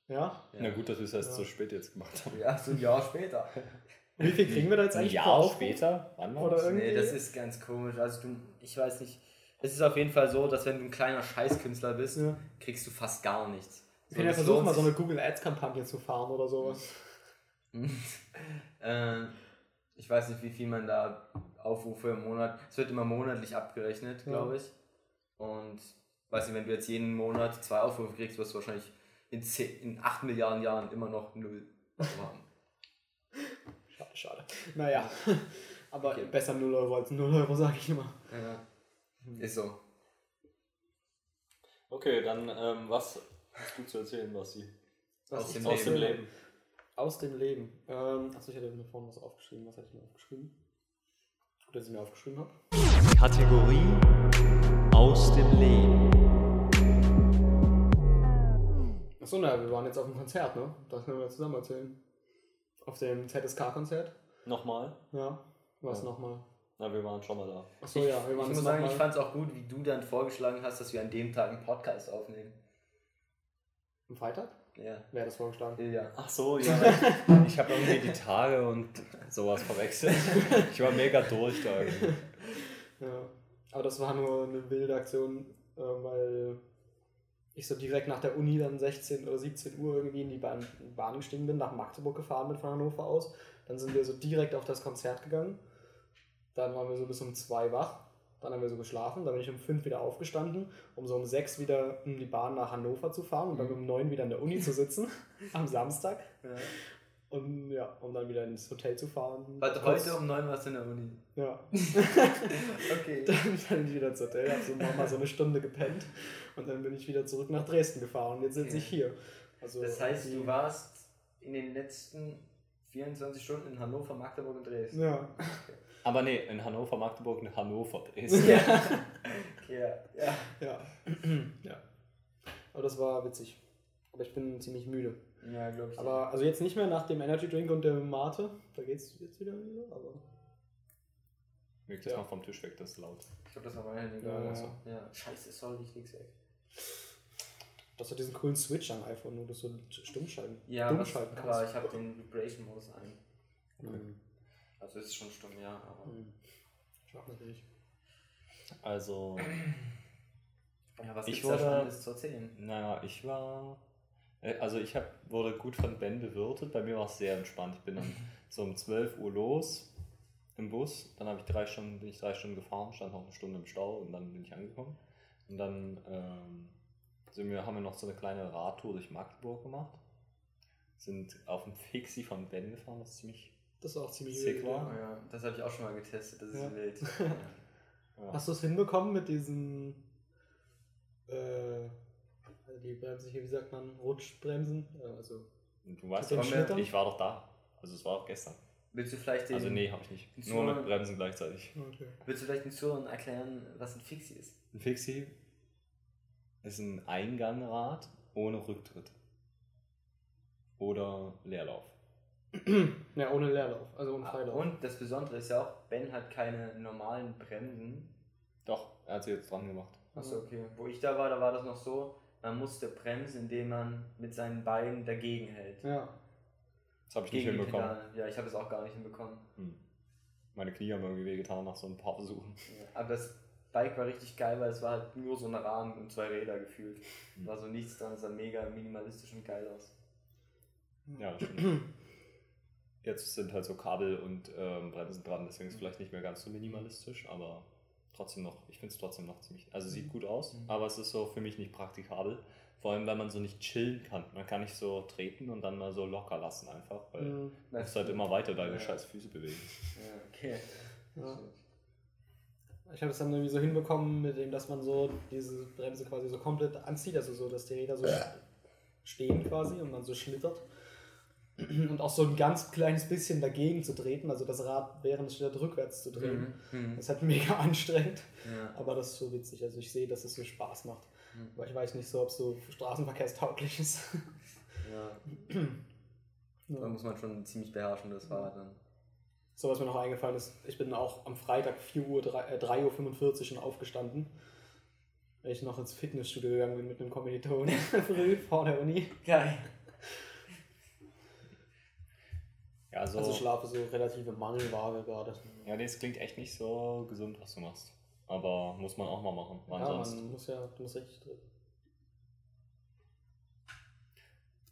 Ja? Na gut, dass wir es erst Ja. so spät jetzt gemacht haben. Ja, so ein Jahr später. Wie viel kriegen wir da jetzt Ein eigentlich Jahr pro Aufruf? später? Wann war Oder das? irgendwie? Nee, das ist ganz komisch. Also du, ich weiß nicht. Es ist auf jeden Fall so, dass wenn du ein kleiner Scheißkünstler bist, Ja. kriegst du fast gar nichts. Wir können ja das versuchen, mal so eine Google Ads Kampagne zu fahren oder sowas. äh, ich weiß nicht, wie viel man da Aufrufe im Monat. Es wird immer monatlich abgerechnet, Ja. glaube ich. Und weiß nicht, wenn du jetzt jeden Monat zwei Aufrufe kriegst, wirst du wahrscheinlich in, 10, in 8 Milliarden Jahren immer noch null Euro haben. Schade, schade. Naja, aber Okay. besser 0 Euro als 0 Euro, sage ich immer. Ja. Ist so. Okay, dann ähm, was hast du zu erzählen, Basti? Was Aus dem aus Leben. dem Leben. Aus dem Leben. Ähm, achso, ich hatte mir vorhin was aufgeschrieben. Was hatte ich mir aufgeschrieben? Gut, dass ich mir aufgeschrieben habe. Kategorie aus dem Leben. Achso, naja, wir waren jetzt auf dem Konzert, ne? Das können wir zusammen erzählen. Auf dem ZSK-Konzert. Nochmal? Ja. Was Ja. nochmal? Na, wir waren schon mal da. Achso, ja, wir Ich waren muss jetzt sagen, noch ich mal- fand es auch gut, wie du dann vorgeschlagen hast, dass wir an dem Tag einen Podcast aufnehmen. Am Freitag? Ja. Wer hat das vorgeschlagen? Ja. Ach so, ja. ich habe irgendwie die Tage und sowas verwechselt. Ich war mega durch da irgendwie. Ja. Aber das war nur eine wilde Aktion, äh, weil ich so direkt nach der Uni dann 16 oder 17 Uhr irgendwie in die Bahn, Bahn gestiegen bin, nach Magdeburg gefahren bin von Hannover aus. Dann sind wir so direkt auf das Konzert gegangen. Dann waren wir so bis um 2 wach. Dann haben wir so geschlafen. Dann bin ich um 5 wieder aufgestanden, um so um 6 wieder in die Bahn nach Hannover zu fahren und dann um 9 wieder in der Uni zu sitzen am Samstag. Und ja, um dann wieder ins Hotel zu fahren. Warte, heute um 9 warst du in der Uni. Ja. Okay. dann bin ich wieder ins Hotel, hab so nochmal so eine Stunde gepennt und dann bin ich wieder zurück nach Dresden gefahren und jetzt sitze Okay. ich hier. Also Das heißt, die- du warst in den letzten 24 Stunden in Hannover, Magdeburg und Dresden. Ja. Aber nee, in Hannover, Magdeburg, in Hannover, Dresden. Okay, ja. ja. Ja. ja. Aber das war witzig. Aber ich bin ziemlich müde. Ja, glaube ich. Aber also jetzt nicht mehr nach dem Energy Drink und der Mate. Da geht's jetzt wieder, aber. Leg das Ja. mal vom Tisch weg, das ist laut. ich glaube, das war mein Handy Ja. Also. Ja. Scheiße, sorry, ich leg's weg. Das hat diesen coolen Switch am iPhone, wo du so stumm schalten, Ja, dumm was, schalten aber ich habe den Vibration-Modus ein. Mhm. Also ist schon stumm, ja. Aber Mhm. Schwach natürlich. Also, ja, was Ich gibt's da wurde- Spannendes zu erzählen? naja, ich war. Äh, Also, ich hab, wurde gut von Ben bewirtet. Bei mir war es sehr entspannt. Ich bin dann so um 12 Uhr los im Bus. Dann habe ich drei Stunden, bin ich drei Stunden gefahren, stand noch eine Stunde im Stau und dann bin ich angekommen. Und dann ähm, sind wir, haben wir noch so eine kleine Radtour durch Magdeburg gemacht. Sind auf dem Fixie von Ben gefahren, was ziemlich. Das ist auch ziemlich Sick war. Ja, das habe ich auch schon mal getestet, das ist Ja. wild. Ja. Hast du es hinbekommen mit diesen, äh, die Bremsen hier, wie sagt man, Rutschbremsen? Äh, Also, Du weißt doch, Schnittern? ich war doch da. Also, es war auch gestern. Willst du vielleicht den, Also, nee, habe ich nicht. Nur mit Bremsen gleichzeitig. okay. Willst du vielleicht den Zuhörern erklären, was ein Fixie ist? Ein Fixie ist ein Eingangrad ohne Rücktritt. Oder Leerlauf. Ja, ohne Leerlauf, also ohne Ah, Freilauf. Und das Besondere ist ja auch, Ben hat keine normalen Bremsen. Doch, er hat sie jetzt dran gemacht. Achso, okay. Wo ich da war, da war das noch so, man musste bremsen, indem man mit seinen Beinen dagegen hält. Ja. Das habe ich nicht Gegen die hinbekommen. Ja, ich habe es auch gar nicht hinbekommen. Hm. Meine Knie haben irgendwie wehgetan nach so ein paar Versuchen. Ja, aber das Bike war richtig geil, weil es war halt nur so ein Rahmen und zwei Räder gefühlt. Mhm. War so nichts dran, es sah mega minimalistisch und geil aus. Ja, stimmt. Jetzt sind halt so Kabel und ähm, Bremsen dran, deswegen ist es vielleicht nicht mehr ganz so minimalistisch, aber trotzdem noch, ich finde es trotzdem noch ziemlich, also sieht gut aus, Mhm. aber es ist so für mich nicht praktikabel. Vor allem, weil man so nicht chillen kann. Man kann nicht so treten und dann mal so locker lassen einfach, weil Mhm. du musst halt immer weiter deine Ja. scheiß Füße bewegen. Ja, okay. Ja. Ich habe es dann irgendwie so hinbekommen, mit dem, dass man so diese Bremse quasi so komplett anzieht, also so, dass die Räder so stehen quasi und man so schlittert. Und auch so ein ganz kleines bisschen dagegen zu treten, also das Rad während es schlittert rückwärts zu drehen. Mhm. Mhm. Das ist halt mega anstrengend, Ja. aber das ist so witzig. Also ich sehe, dass es so Spaß macht. Mhm. Aber ich weiß nicht so, ob es so straßenverkehrstauglich ist. Ja. Da ja. muss man schon ziemlich beherrschen, das Fahrrad dann. So, was mir noch eingefallen ist, ich bin auch am Freitag 4 Uhr, 3, äh, 3.45 Uhr schon aufgestanden, weil ich noch ins Fitnessstudio gegangen bin mit einem Kommilitonen früh vor der Uni. Geil. Also, Also schlafe so relative Mangelware gerade. ja, nee, es klingt echt nicht so gesund, was du machst. Aber muss man auch mal machen. Wann Ja, sonst? man muss ja, du musst richtig drin.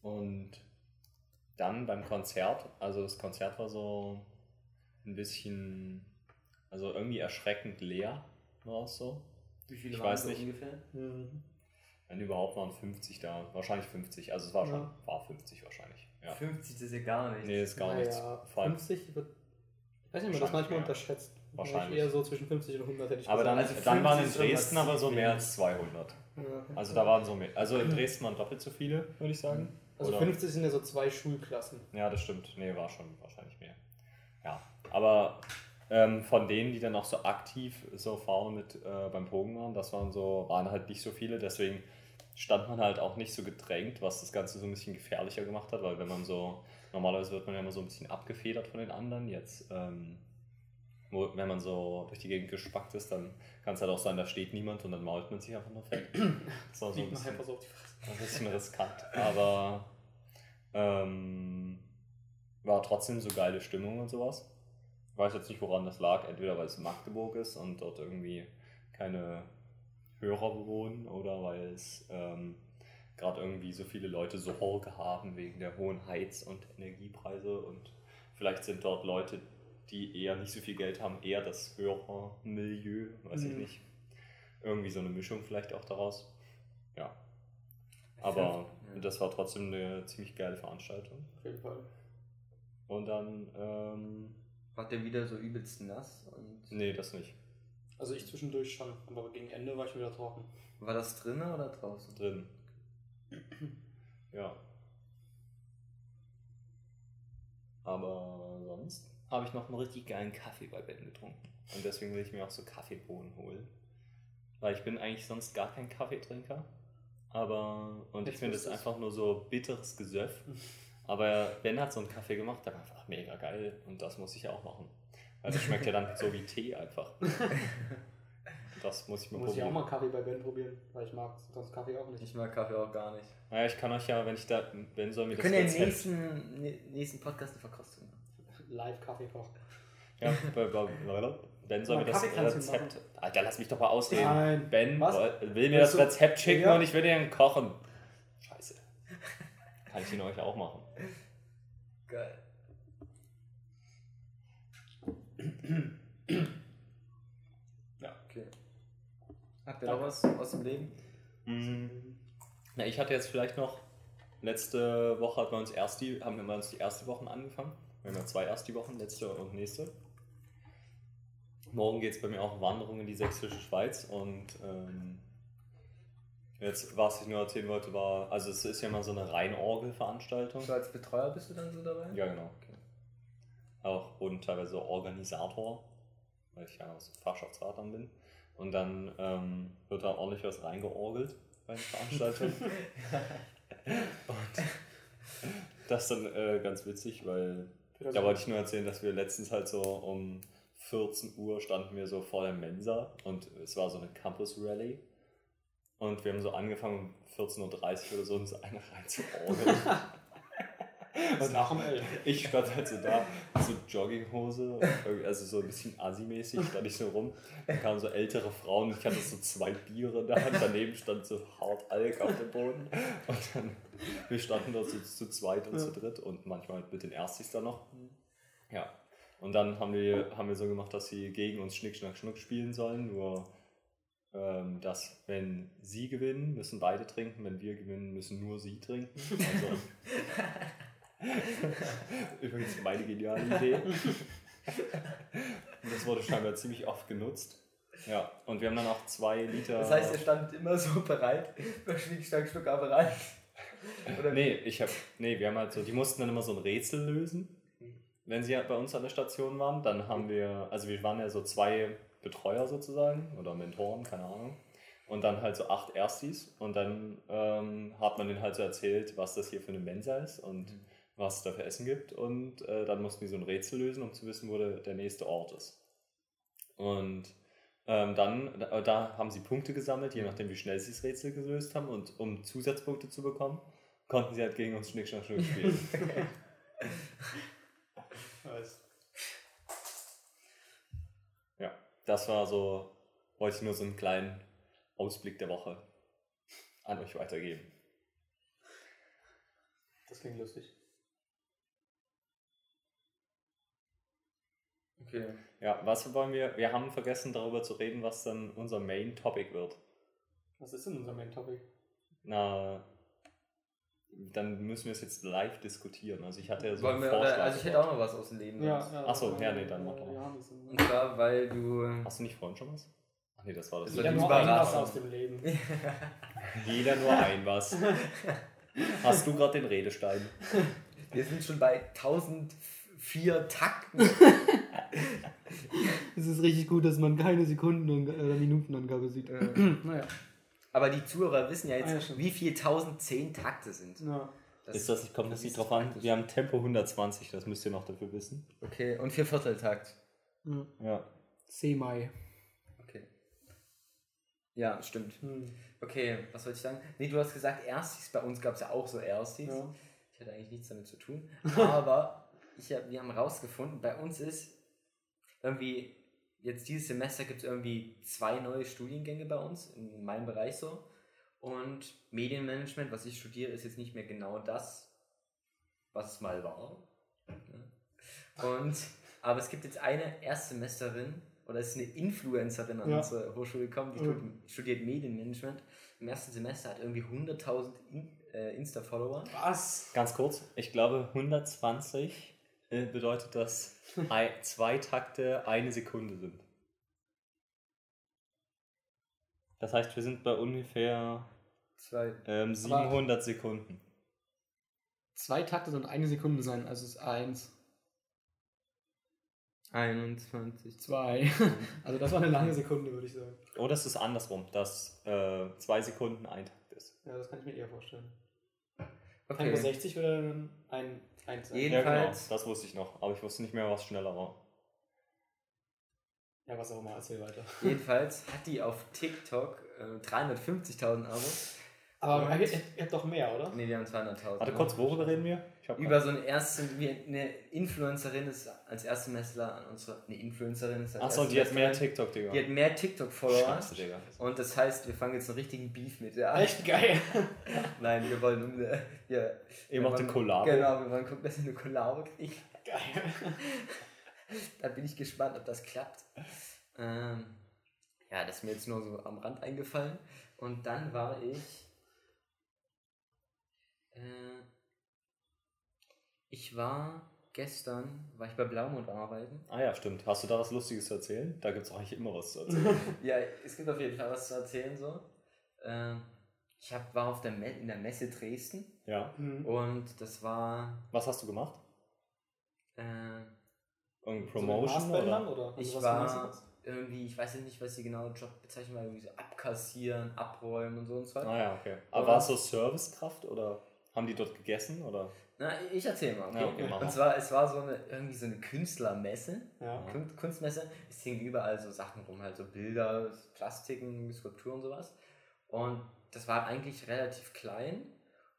Und dann beim Konzert, also das Konzert war so ein bisschen, also irgendwie erschreckend leer, war es so. Wie viele Ich waren weiß nicht. ungefähr? Mhm. Wenn überhaupt waren 50 da, wahrscheinlich 50, also es war schon, Ja. war 50 wahrscheinlich. Ja. 50 das ist ja gar nicht. Nee, ist gar naja, nichts. Vor allem, 50 wird. Ich weiß nicht, man das manchmal mehr. unterschätzt. Wahrscheinlich. Eher so zwischen 50 und 100 hätte ich aber dann, gesagt. Also dann waren in 50 ist irgendwas Dresden aber so mehr als 200. Ja. Also da waren so mehr, also in Dresden waren doppelt so viele, würde ich sagen. Also Oder- 50 sind ja so zwei Schulklassen. Ja, das stimmt. Nee, war schon wahrscheinlich mehr. Ja, aber ähm, von denen, die dann auch so aktiv so vorne mit äh, beim Bogen waren, das waren so, waren halt nicht so viele, deswegen stand man halt auch nicht so gedrängt, was das Ganze so ein bisschen gefährlicher gemacht hat, weil wenn man so, normalerweise wird man ja immer so ein bisschen abgefedert von den anderen, jetzt, ähm, wo, wenn man so durch die Gegend gespackt ist, dann kann es halt auch sein, da steht niemand und dann mault man sich einfach nur fett. Das war so ein bisschen, so ein bisschen riskant, aber ähm, war trotzdem so geile Stimmung und sowas. Ich weiß jetzt nicht, woran das lag. Entweder weil es Magdeburg ist und dort irgendwie keine Hörer wohnen oder weil es ähm, gerade irgendwie so viele Leute Sorge haben wegen der hohen Heiz- und Energiepreise und vielleicht sind dort Leute, die eher nicht so viel Geld haben, eher das Hörermilieu, weiß ich Mhm. nicht. Irgendwie so eine Mischung vielleicht auch daraus. Ja. Aber Ja. das war trotzdem eine ziemlich geile Veranstaltung. Auf jeden Fall. Und dann, ähm, War der wieder so übelst nass und. nee, das nicht. Also ich zwischendurch schon, aber gegen Ende war ich wieder trocken. War das drinnen oder draußen? Drin. Ja. Aber sonst habe ich noch einen richtig geilen Kaffee bei Ben getrunken. Und deswegen will ich mir auch so Kaffeebohnen holen. Weil ich bin eigentlich sonst gar kein Kaffeetrinker. Aber, und ich Jetzt finde es einfach nur so bitteres Gesöff. Aber Ben hat so einen Kaffee gemacht, der war einfach mega geil. Und das muss ich ja auch machen. Weil das schmeckt ja dann so wie Tee einfach. Das muss ich mal Muss ich auch probieren. mal Kaffee bei Ben probieren, weil ich mag sonst Kaffee auch nicht. Ich mag Kaffee auch gar nicht. Naja, ich kann euch ja, wenn ich da, Ben soll mir Wir das können ja im Rezept- nächsten, ne- nächsten Podcast eine Verkostung machen. Live Kaffee kochen. Ja, bei- Ben soll mir das Rezept. Alter, lass mich doch mal ausreden. Nein. Ben Was? will mir Willst das Rezept schicken Ja. und ich will den kochen. Kann ich ihn euch auch machen. Geil. Ja. Okay. Habt ihr noch was aus dem Leben? Mhm. Na, ich hatte jetzt vielleicht noch. Letzte Woche hat bei uns erst die, haben wir uns die erste Wochen angefangen. Wir haben ja zwei erste Wochen, letzte und nächste. Morgen geht es bei mir auch Wanderung in die sächsische Schweiz und ähm, jetzt, was ich nur erzählen wollte, war, also es ist ja mal so eine Reinorgel-Veranstaltung. So als Betreuer bist du dann so dabei? Ja, genau. Auch und teilweise Organisator, weil ich ja aus Fachschaftsrat dann bin. Und dann ähm, wird da ordentlich was reingeorgelt bei den Veranstaltungen. und das ist dann äh, ganz witzig, weil da wollte ich nur erzählen, dass wir letztens halt so um 14 Uhr standen wir so vor der Mensa und es war so eine Campus Rally. Und wir haben so angefangen um 14.30 Uhr oder so uns eine rein zu orgeln. Was nach dem L. Ich stand halt so da, so Jogginghose, also so ein bisschen assi-mäßig stand ich so rum. Dann kamen so ältere Frauen, ich hatte so zwei Biere der Hand, daneben stand so hart Alk auf dem Boden. Und dann, wir standen da so zu zweit und zu dritt und manchmal mit den Erstis dann noch. Ja. Und dann haben wir, haben wir so gemacht, dass sie gegen uns Schnick, Schnack, Schnuck spielen sollen, nur dass wenn sie gewinnen, müssen beide trinken, wenn wir gewinnen, müssen nur sie trinken. Also, Übrigens meine geniale Idee. Und das wurde scheinbar ziemlich oft genutzt. Ja, und wir haben dann auch zwei Liter. Das heißt, ihr standet immer so bereit Schnack, Schnuck, aber rein. Oder Nee, ich hab. Nee, wir haben halt so, die mussten dann immer so ein Rätsel lösen, wenn sie halt bei uns an der Station waren. Dann haben wir, also wir waren ja so zwei Betreuer sozusagen oder Mentoren, keine Ahnung. Und dann halt so acht Erstis. Und dann ähm, hat man denen halt so erzählt, was das hier für eine Mensa ist und was es da für Essen gibt. Und äh, dann mussten die so ein Rätsel lösen, um zu wissen, wo der, der nächste Ort ist. Und ähm, dann, da, da haben sie Punkte gesammelt, je nachdem, wie schnell sie das Rätsel gelöst haben. Und um Zusatzpunkte zu bekommen, konnten sie halt gegen uns Schnick, Schnack, Schnuck spielen. Weiß. ja, das war so, wollte ich nur so einen kleinen Ausblick der Woche an euch weitergeben. Das klingt lustig. Okay. Ja, was wollen wir? Wir haben vergessen darüber zu reden, was dann unser Main Topic wird. Was ist denn unser Main Topic? Na, dann müssen wir es jetzt live diskutieren. Also ich hatte ja so Wollen einen wir, Vorschlag. also ich hätte auch noch was aus dem Leben. sonst. Ach so, ja, nee, dann mach doch. Johannes. Und zwar, weil du. Hast du nicht vorhin schon was? Ach nee, das war das. Jeder nur ein was aus dem Leben. Jeder nur ein was. Hast du gerade den Redestein? Wir sind schon bei 1004 Takten. Es ist richtig gut, dass man keine Sekunden- oder Minutenangabe sieht. naja. Aber die Zuhörer wissen ja jetzt, Ah, ja, wie viel 1010 Takte sind. Ja. ist das, ich kommt das das nicht drauf an? Wir haben Tempo 120, das müsst ihr noch dafür wissen. Okay, und vier Vierteltakt. ja. Semi. Okay. Ja, stimmt. Hm. Okay, was wollte ich sagen? Nee, du hast gesagt Erstis. Bei uns gab es ja auch so Erstis. Ja. Ich hatte eigentlich nichts damit zu tun. Aber ich hab, wir haben rausgefunden, bei uns ist irgendwie, jetzt dieses Semester gibt es irgendwie zwei neue Studiengänge bei uns, in meinem Bereich so. Und Medienmanagement, was ich studiere, ist jetzt nicht mehr genau das, was es mal war. Ja. Und, aber es gibt jetzt eine Erstsemesterin, oder es ist eine Influencerin an Ja. unsere Hochschule gekommen, die Ja. studiert- Medienmanagement. Im ersten Semester hat irgendwie 100.000 In äh, Insta-Follower. Was? Ganz kurz, ich glaube 120 äh, bedeutet das ei- zwei Takte eine Sekunde sind. Das heißt, wir sind bei ungefähr Zwei. ähm, 700 Sekunden. Zwei Takte sollen eine Sekunde sein, also es ist eins, 21. zwei. Also das war eine lange Sekunde, würde ich sagen. Oder es ist andersrum, dass äh, zwei Sekunden ein Takt ist. Ja, das kann ich mir eher vorstellen. Okay. Tempo 60 würde dann ein, eins sein. Jeden- Ja, genau, Jedenfalls- das wusste ich noch. Aber ich wusste nicht mehr, was schneller war. Ja, was auch immer, erzähl weiter. Jedenfalls hat die auf TikTok äh, 350.000 Abos. Aber ihr, ihr habt doch mehr, oder? Ne, wir haben 200.000. Warte kurz, worüber reden wir? Über so eine erste, wie eine Influencerin ist als erste Messler an unsere, eine Influencerin ist als Achso, die hat mehr. TikTok, Digga. Die hat mehr TikTok-Follower. Und das heißt, wir fangen jetzt einen richtigen Beef mit der an. Echt geil. Nein, wir wollen um eine, ja, Ihr macht eine Collabo. Genau, wir wollen gucken, dass wir eine Collabo kriegen. Geil. Da bin ich gespannt, ob das klappt. Ähm, ja, das ist mir jetzt nur so am Rand eingefallen. Und dann war ich. Äh, ich war gestern, war ich bei Blaumund arbeiten. Ah ja, stimmt. Hast du da was Lustiges zu erzählen? Da gibt es eigentlich immer was zu erzählen. Ja, es gibt auf jeden Fall was zu erzählen so. Ähm, ich hab, war auf der Me in der Messe Dresden ja. Mhm. und das war. Was hast du gemacht? Äh, Irgendeine So Promotion? Maßbändern, oder? oder? Ich war irgendwie, ich weiß jetzt nicht, was die genaue Jobbezeichnung war, irgendwie so abkassieren, abräumen und so und so. Ah ja, okay. Aber war es so Servicekraft oder haben die dort gegessen? Oder? Na, ich erzähl mal, okay? Ja, okay, und zwar, es war so eine, irgendwie so eine Künstlermesse. Ja. Kun- Kunstmesse, es hingen überall so Sachen rum, halt so Bilder, Plastiken, Skulpturen und sowas. Und das war eigentlich relativ klein.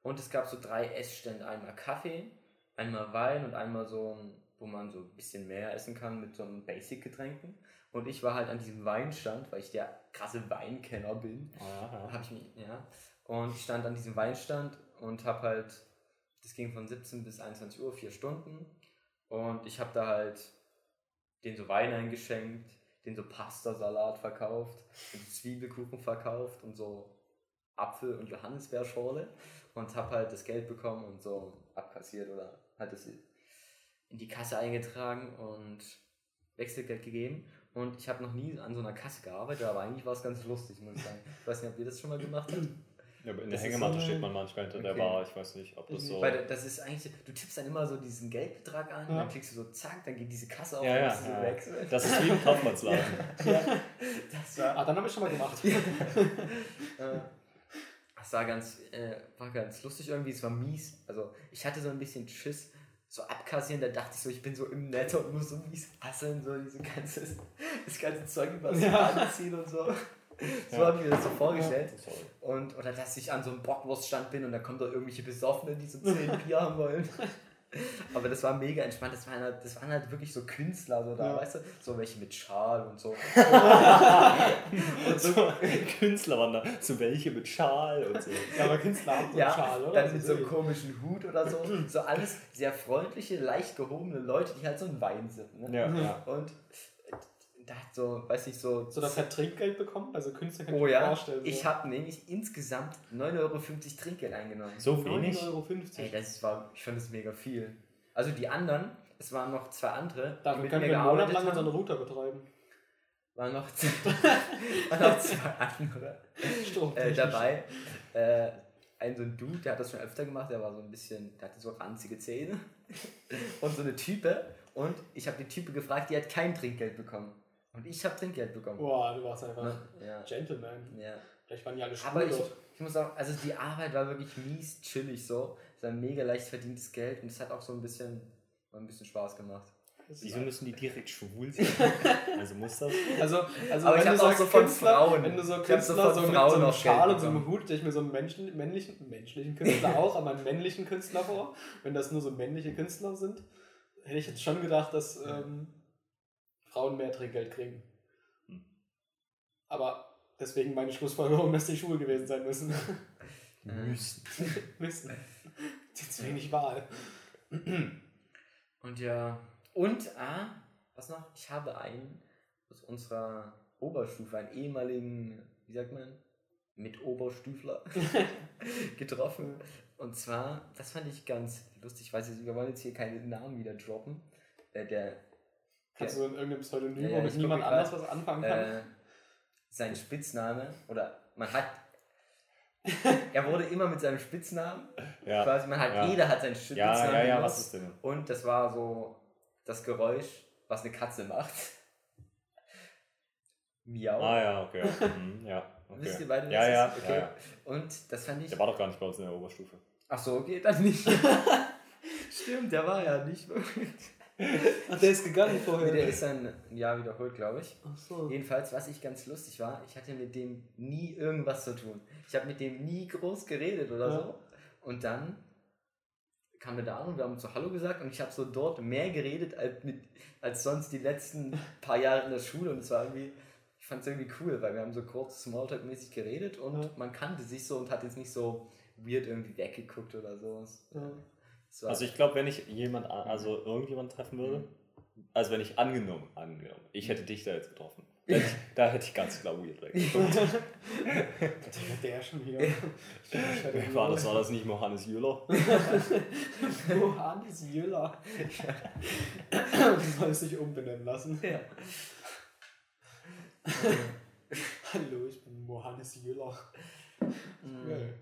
Und es gab so drei Essstände, einmal Kaffee, einmal Wein und einmal so wo man so ein bisschen mehr essen kann mit so einem Basic-Getränken. Und ich war halt an diesem Weinstand, weil ich der krasse Weinkenner bin. Ah, Habe ich mich, ja. Und ich stand an diesem Weinstand und habe halt, das ging von 17 bis 21 Uhr, vier Stunden. Und ich habe da halt den so Wein eingeschenkt, den so Pastasalat verkauft, den Zwiebelkuchen verkauft und so Apfel- und Johannisbeerschorle. Und habe halt das Geld bekommen und so abkassiert oder halt das in die Kasse eingetragen und Wechselgeld gegeben. Und ich habe noch nie an so einer Kasse gearbeitet, aber eigentlich war es ganz lustig, muss ich sagen. Ich weiß nicht, ob ihr das schon mal gemacht habt. Ja, aber in Das der ist Hängematte so steht man manchmal hinter der Okay. Bar. Ich weiß nicht, ob das so. Weil das ist eigentlich, so- du tippst dann immer so diesen Geldbetrag an, Ja. dann klickst du so zack, dann geht diese Kasse auf ja, und ja, ja. wechseln. Das ist wie ein Kaufmannsladen. Das war, Ah, dann habe ich schon mal gemacht. äh, das war ganz, äh, war ganz lustig irgendwie, es war mies. Also ich hatte so ein bisschen Schiss, so abkassieren, da dachte ich so, ich bin so im Netto und muss so mies hasseln, so diese ganze, das ganze Zeug über das Ja. anziehen und so. So habe ich mir das so vorgestellt. Sorry. Und, oder dass ich an so einem Bockwurststand bin und da kommen da irgendwelche Besoffenen, die so 10 Bier haben wollen. Aber das war mega entspannt. Das waren halt, das waren halt wirklich so Künstler, so da, Ja. weißt du? So welche mit Schal und so. Und so Künstler waren da. So welche mit Schal und so. Ja, aber Künstler haben so Ja, Schal, oder? dann mit so einem komischen Hut oder so. So alles sehr freundliche, leicht gehobene Leute, die halt so einen Wein sippen. Ne? Ja, ja. Und da hat so, weiß ich, so. So, dass er Trinkgeld bekommt? Also Künstler kann ich Oh mir ja, vorstellen. So. ich habe nämlich insgesamt 9,50 Euro Trinkgeld eingenommen. So wenig? 9,50 Euro. Ey, das war, ich fand das mega viel. Also die anderen, es waren noch zwei andere, die Dafür mit können mir wir einen Monat lang unseren haben, Router betreiben. waren noch, zwei, waren noch zwei andere äh, dabei. Äh, ein so ein Dude, der hat das schon öfter gemacht, der war so ein bisschen, der hatte so ranzige Zähne. Und so eine Type. Und ich habe die Type gefragt, die hat kein Trinkgeld bekommen. Und ich habe Trinkgeld bekommen. Boah, du warst einfach Ne? Ja. Gentleman. ja. Vielleicht waren die alle Aber ich, ich muss auch, also die Arbeit war wirklich mies chillig so. Es war mega leicht verdientes Geld und es hat auch so ein bisschen, ein bisschen Spaß gemacht. Wieso müssen die direkt schwul sein? Also muss das. Also, also Aber wenn ich du hab auch so von Künstler, Frauen. wenn du so Künstler so so mit Frauen so einem Schal und so einem. Hut, stelle ich mir so einen männlichen, männlichen, menschlichen Künstler auch, aber einen männlichen Künstler vor. Wenn das nur so männliche Künstler sind, hätte ich jetzt schon gedacht, dass ähm, Frauen mehr Trinkgeld kriegen. Hm. Aber deswegen meine Schlussfolgerung, dass die schwul gewesen sein müssen. Müssen. müssen. Jetzt wenig Wahl. Und ja, und, ah, was noch? Ich habe einen aus unserer Oberstufe, einen ehemaligen, wie sagt man, mit Oberstüfler getroffen. Und zwar, das fand ich ganz lustig, ich weiß jetzt, wir wollen jetzt hier keine Namen wieder droppen. Äh, der, Kannst du in irgendeinem Pseudonym, Ja, ja, womit niemand anders was anfangen kann? äh, sein Spitzname, oder man hat, er wurde immer mit seinem Spitznamen, Ja. quasi, man hat, ja. jeder hat seinen Spitznamen Ja, ja, ja, was ist denn? Und das war so das Geräusch, was eine Katze macht. Miau. Ah ja, okay. Mhm, ja, okay. Wisst ihr beide, ja, was ja, das ist? Okay. ja, ja. Und das fand ich. Der war doch gar nicht bei uns in der Oberstufe. Ach so, okay, dann nicht. Stimmt, der war ja nicht. Ach, der ist gegangen Nee, vorher. der ist ein Jahr wiederholt, glaube ich. Ach so. Jedenfalls, was ich ganz lustig war, ich hatte mit dem nie irgendwas zu tun. Ich habe mit dem nie groß geredet oder Ja. so. Und dann kam der da an und wir haben so Hallo gesagt und ich habe so dort mehr geredet als, mit, als sonst die letzten paar Jahre in der Schule und es war irgendwie, ich fand es irgendwie cool, weil wir haben so kurz Smalltalk-mäßig geredet und Ja. man kannte sich so und hat jetzt nicht so weird irgendwie weggeguckt oder so. Es- Ja. War- Also ich glaube, wenn ich jemand, an- also irgendjemand treffen würde, also wenn ich angenommen, angenommen, ich hätte dich da jetzt getroffen, da hätte ich, da hätte ich ganz klar weird weggeguckt. Der schon wieder. Wer war das? War das nicht Johannes Jüller? Johannes Jüller. Du sollst dich umbenennen lassen. ja. Hallo, ich bin Johannes Jüller. Mhm.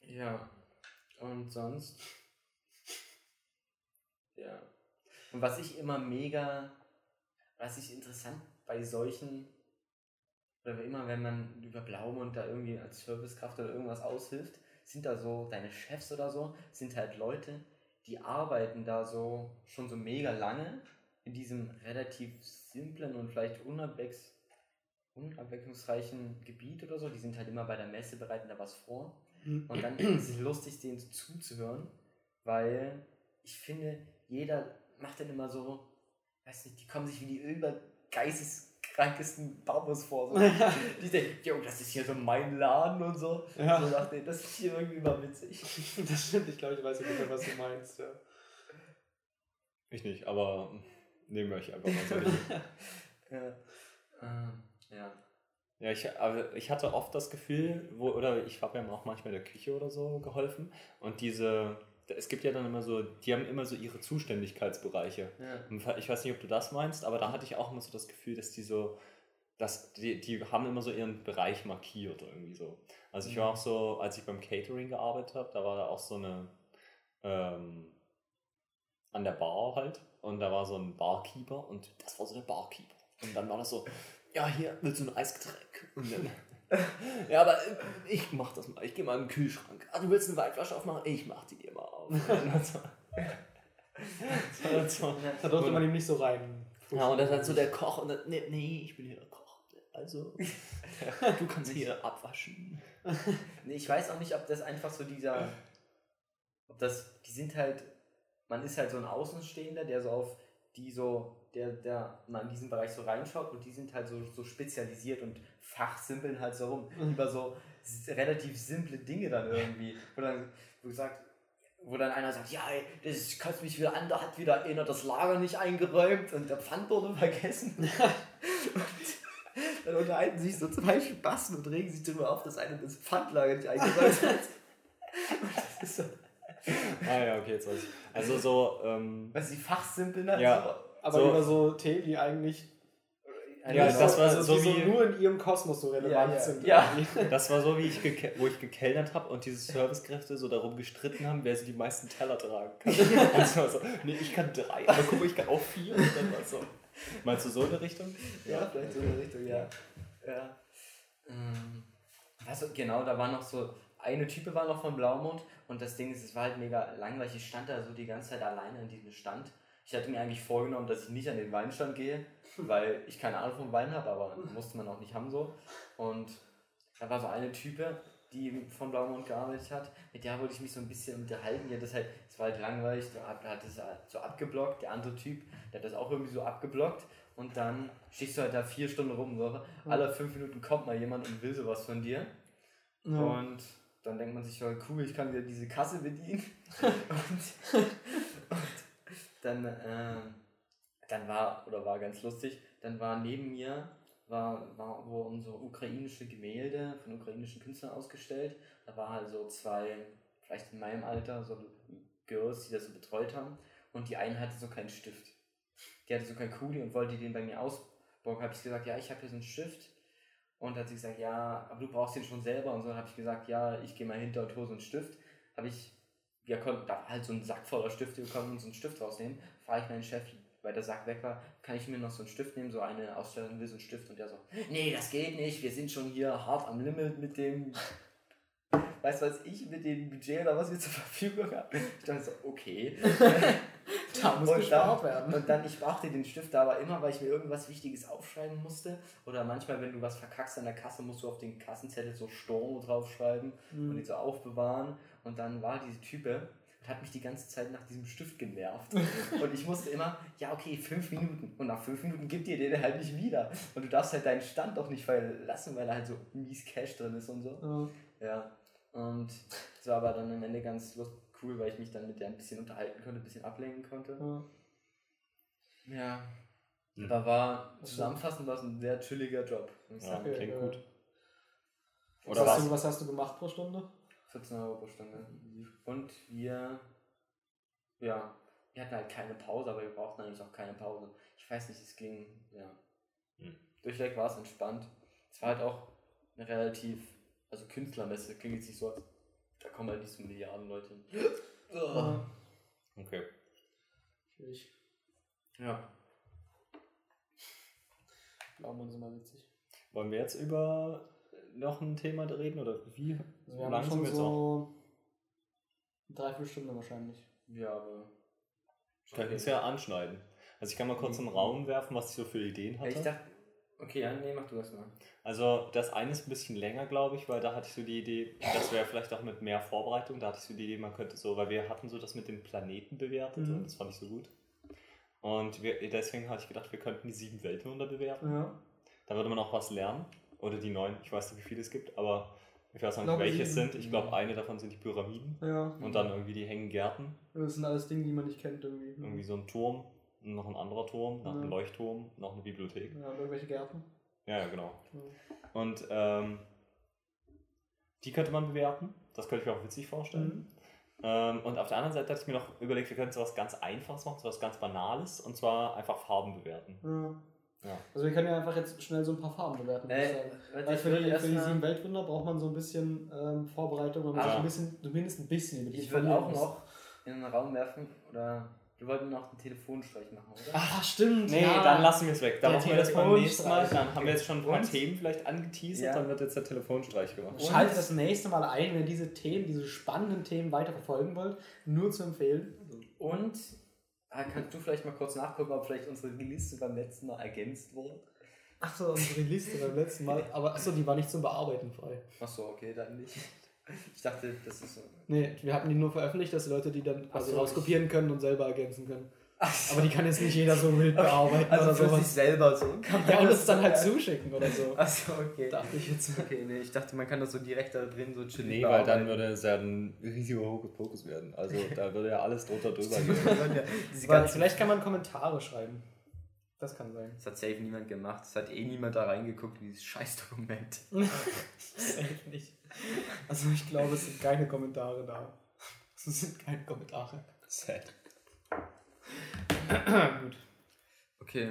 Ja, und sonst. Ja. Und was ich immer mega, was ich interessant bei solchen, oder immer wenn man über Blaumund da irgendwie als Servicekraft oder irgendwas aushilft, sind da so deine Chefs oder so, sind halt Leute, die arbeiten da so schon so mega lange in diesem relativ simplen und vielleicht unabwechs unabwechslungsreichen Gebiet oder so. Die sind halt immer bei der Messe, bereiten da was vor. Und dann ist es lustig, denen zuzuhören, weil ich finde, jeder macht dann immer so, weiß nicht, die kommen sich wie die übergeisteskrankesten Babos vor. So. Die denken, jo, das ist hier so mein Laden und so. Ja. So dachte ich, das ist hier irgendwie mal witzig. Das stimmt, ich glaube, ich weiß ungefähr, was du meinst. Ja. Ich nicht, aber nehmen wir euch einfach mal so. Ja. Ähm, ja. Ja, ich, aber ich hatte oft das Gefühl, wo, oder ich habe ja auch manchmal in der Küche oder so geholfen und diese, es gibt ja dann immer so, die haben immer so ihre Zuständigkeitsbereiche. ja. Ich weiß nicht, ob du das meinst, aber da hatte ich auch immer so das Gefühl, dass die so, dass die, die haben immer so ihren Bereich markiert irgendwie so. Also ich war auch so, als ich beim Catering gearbeitet habe, da war da auch so eine, ähm, an der Bar halt und da war so ein Barkeeper und das war so der Barkeeper. Und dann war das so, ja hier, willst du ein Eisgetränk? Und dann, ja, aber äh, ich mach das mal, ich gehe mal in den Kühlschrank. Ah, du willst eine Weinflasche aufmachen? Ich mach die dir mal auf. Da durfte man ihm nicht so rein. Ja, und dann hat so der Koch und dann, nee, nee, ich bin hier der Koch. Also, du kannst hier abwaschen. Nee, ich weiß auch nicht, ob das einfach so dieser. Ob das. Die sind halt. Man ist halt so ein Außenstehender, der so auf die so. Der, der mal in diesen Bereich so reinschaut und die sind halt so, so spezialisiert und fachsimpeln halt so rum. Über so relativ simple Dinge dann irgendwie. Wo dann, wo gesagt, wo dann einer sagt, ja, ey, das kotzt mich wieder an, da hat wieder einer das Lager nicht eingeräumt und der Pfand wurde vergessen. und dann unterhalten sich so zwei Spasten und regen sich darüber auf, dass einer das Pfandlager nicht eingeräumt hat. Und das ist so, Ah ja, okay, jetzt weiß ich. Also so, ähm, was die fachsimpeln halt Ja. Aber So. über so Themen, die eigentlich so. Ja, Genau. das war also, so wie- nur in ihrem Kosmos so relevant Ja, ja. sind. Ja. das war so, wie ich wo ich gekellnert habe und diese Servicekräfte so darum gestritten haben, wer so die meisten Teller tragen kann. Und es war so, nee, ich kann drei, aber guck mal, ich kann auch vier. Und dann war so. Meinst du so in der Richtung? Ja, vielleicht so in der Richtung, ja. ja. Ähm, du, genau, da war noch so, eine Type war noch von Blaumund und das Ding ist, es war halt mega langweilig. Ich stand da so die ganze Zeit alleine an diesem Stand. Ich hatte mir eigentlich vorgenommen, dass ich nicht an den Weinstand gehe, weil ich keine Ahnung vom Wein habe, aber musste man auch nicht haben so. Und da war so eine Type, die von Blaumund gearbeitet hat, mit der wollte ich mich so ein bisschen unterhalten. Die hat das halt, es war halt langweilig, der hat das halt so abgeblockt. Der andere Typ, der hat das auch irgendwie so abgeblockt. Und dann stehst du halt da vier Stunden rum. So. Alle fünf Minuten kommt mal jemand und will sowas von dir. Ja. Und dann denkt man sich, ja, cool, ich kann wieder diese Kasse bedienen. und, und dann, ähm, dann war, oder war ganz lustig, dann war neben mir war, war, wurden so ukrainische Gemälde von ukrainischen Künstlern ausgestellt. Da war halt so zwei, vielleicht in meinem Alter, so Girls, die das so betreut haben. Und die eine hatte so keinen Stift. Die hatte so keinen Kuli und wollte den bei mir ausbauen. Habe ich gesagt, ja, ich habe hier so einen Stift. Und hat sie gesagt, ja, aber du brauchst den schon selber. Und so habe ich gesagt, ja, ich gehe mal hinter und hole so einen Stift. Habe ich, ja, konnte, da halt so ein Sack voller Stifte, wir konnten uns so einen Stift rausnehmen. Frage ich meinen Chef, weil der Sack weg war, kann ich mir noch so einen Stift nehmen? So eine Ausstellung will so einen Stift. Und der so, nee, das geht nicht, wir sind schon hier hart am Limit mit dem, weiß was ich, mit dem Budget oder was wir zur Verfügung haben. Ich dachte so, okay. Da muss Und gespart dann, werden. und dann, ich brauchte den Stift da aber immer, weil ich mir irgendwas Wichtiges aufschreiben musste. Oder manchmal, wenn du was verkackst an der Kasse, musst du auf den Kassenzettel so Stormo draufschreiben Mhm. und die so aufbewahren. Und dann war diese Type und hat mich die ganze Zeit nach diesem Stift genervt. und ich musste immer, ja, okay, fünf Minuten. Und nach fünf Minuten gibt dir den halt nicht wieder. Und du darfst halt deinen Stand doch nicht verlassen, weil da halt so mies Cash drin ist und so. Ja. Ja, und es war aber dann am Ende ganz lust cool, weil ich mich dann mit der ein bisschen unterhalten konnte, ein bisschen ablenken konnte. Ja. Ja. Aber war zusammenfassend war es ein sehr chilliger Job, muss ich Ja. sagen. klingt äh, gut. Was Oder hast, was? du, was hast du gemacht pro Stunde? 14 Euro pro Stunde. Und wir, ja, wir hatten halt keine Pause, aber wir brauchten eigentlich auch keine Pause. Ich weiß nicht, es ging, ja. Hm. Durchweg war es entspannt. Es war halt auch eine relativ, also Künstlermesse, klingt jetzt nicht so, als da kommen halt nicht so Milliarden Leute hin. Ja. Okay. Schwierig. Ja. Blaumann ist immer witzig. Wollen wir jetzt über noch ein Thema reden oder wie Also wir lang haben sind schon wir jetzt auch? so eine Dreiviertelstunde wahrscheinlich. Ja, aber. Wir können es ja anschneiden. Also ich kann mal kurz im Raum werfen, was ich so für Ideen Ja, hatte. ich dachte. Okay, ja, nee, mach du das mal. Also das eine ist ein bisschen länger, glaube ich, weil da hatte ich so die Idee, das wäre vielleicht auch mit mehr Vorbereitung, da hatte ich so die Idee, man könnte so, weil wir hatten so das mit den Planeten bewertet Mhm. und das fand ich so gut. Und wir, deswegen hatte ich gedacht, wir könnten die sieben Weltwunder bewerten. Ja. Da würde man auch was lernen. Oder die neun, ich weiß nicht, wie viele es gibt, aber ich weiß noch nicht, welche es sind. Ich glaube, eine davon sind die Pyramiden. Ja. Und dann irgendwie die hängen Gärten. Das sind alles Dinge, die man nicht kennt irgendwie. Irgendwie so ein Turm, noch ein anderer Turm, noch ein Ja. Leuchtturm, noch eine Bibliothek. Ja, und irgendwelche Gärten. Ja, ja, genau. Ja. Und ähm, die könnte man bewerten. Das könnte ich mir auch witzig vorstellen. Ähm, und auf der anderen Seite hatte ich mir noch überlegt, wir könnten so was ganz Einfaches machen, so was ganz Banales. Und zwar einfach Farben bewerten. Ja. Ja. Also wir können ja einfach jetzt schnell so ein paar Farben bewerten. Äh, Weil ich für die, für die sieben Weltwunder braucht man so ein bisschen ähm, Vorbereitung, man muss Ah. sich ein bisschen, zumindest ein bisschen über die Ich würde auch noch in den Raum werfen, oder wir wollten noch einen Telefonstreich machen, oder? Ach, stimmt. Nee, ja. dann lassen wir es weg. Dann Der machen wir das beim nächsten Mal. Dann haben wir jetzt schon ein paar Und? Themen vielleicht angeteasert, Ja. dann wird jetzt der Telefonstreich gemacht. Schaltet das nächste Mal ein, wenn ihr diese Themen, diese spannenden Themen weiter verfolgen wollt. Nur zu empfehlen. Und ah, kannst du vielleicht mal kurz nachgucken, ob vielleicht unsere Liste beim letzten Mal ergänzt wurde? Achso, unsere Liste beim letzten Mal. Aber achso, die war nicht zum Bearbeiten frei. Achso, okay, dann nicht. Ich dachte, das ist so. Nee, wir hatten die nur veröffentlicht, dass die Leute die dann quasi so, rauskopieren können und selber ergänzen können. Aber die kann jetzt nicht jeder so wild bearbeiten Also oder für sich sowas. selber so. Kann man Ja, und das es dann halt so- zuschicken oder so. Achso, okay. Dachte ich jetzt. Okay, nee, ich dachte, man kann das so direkt da drin so chillig Nee, weil dann würde es ja ein riesiger Hokuspokus werden. Also da würde ja alles drunter drüber gehen. Vielleicht kann man Kommentare schreiben. Das kann sein. Das hat safe niemand gemacht. Es hat eh niemand da reingeguckt, dieses Scheißdokument. Safe nicht. Also ich glaube, es sind keine Kommentare da. Es sind keine Kommentare. Sad. Gut. Okay.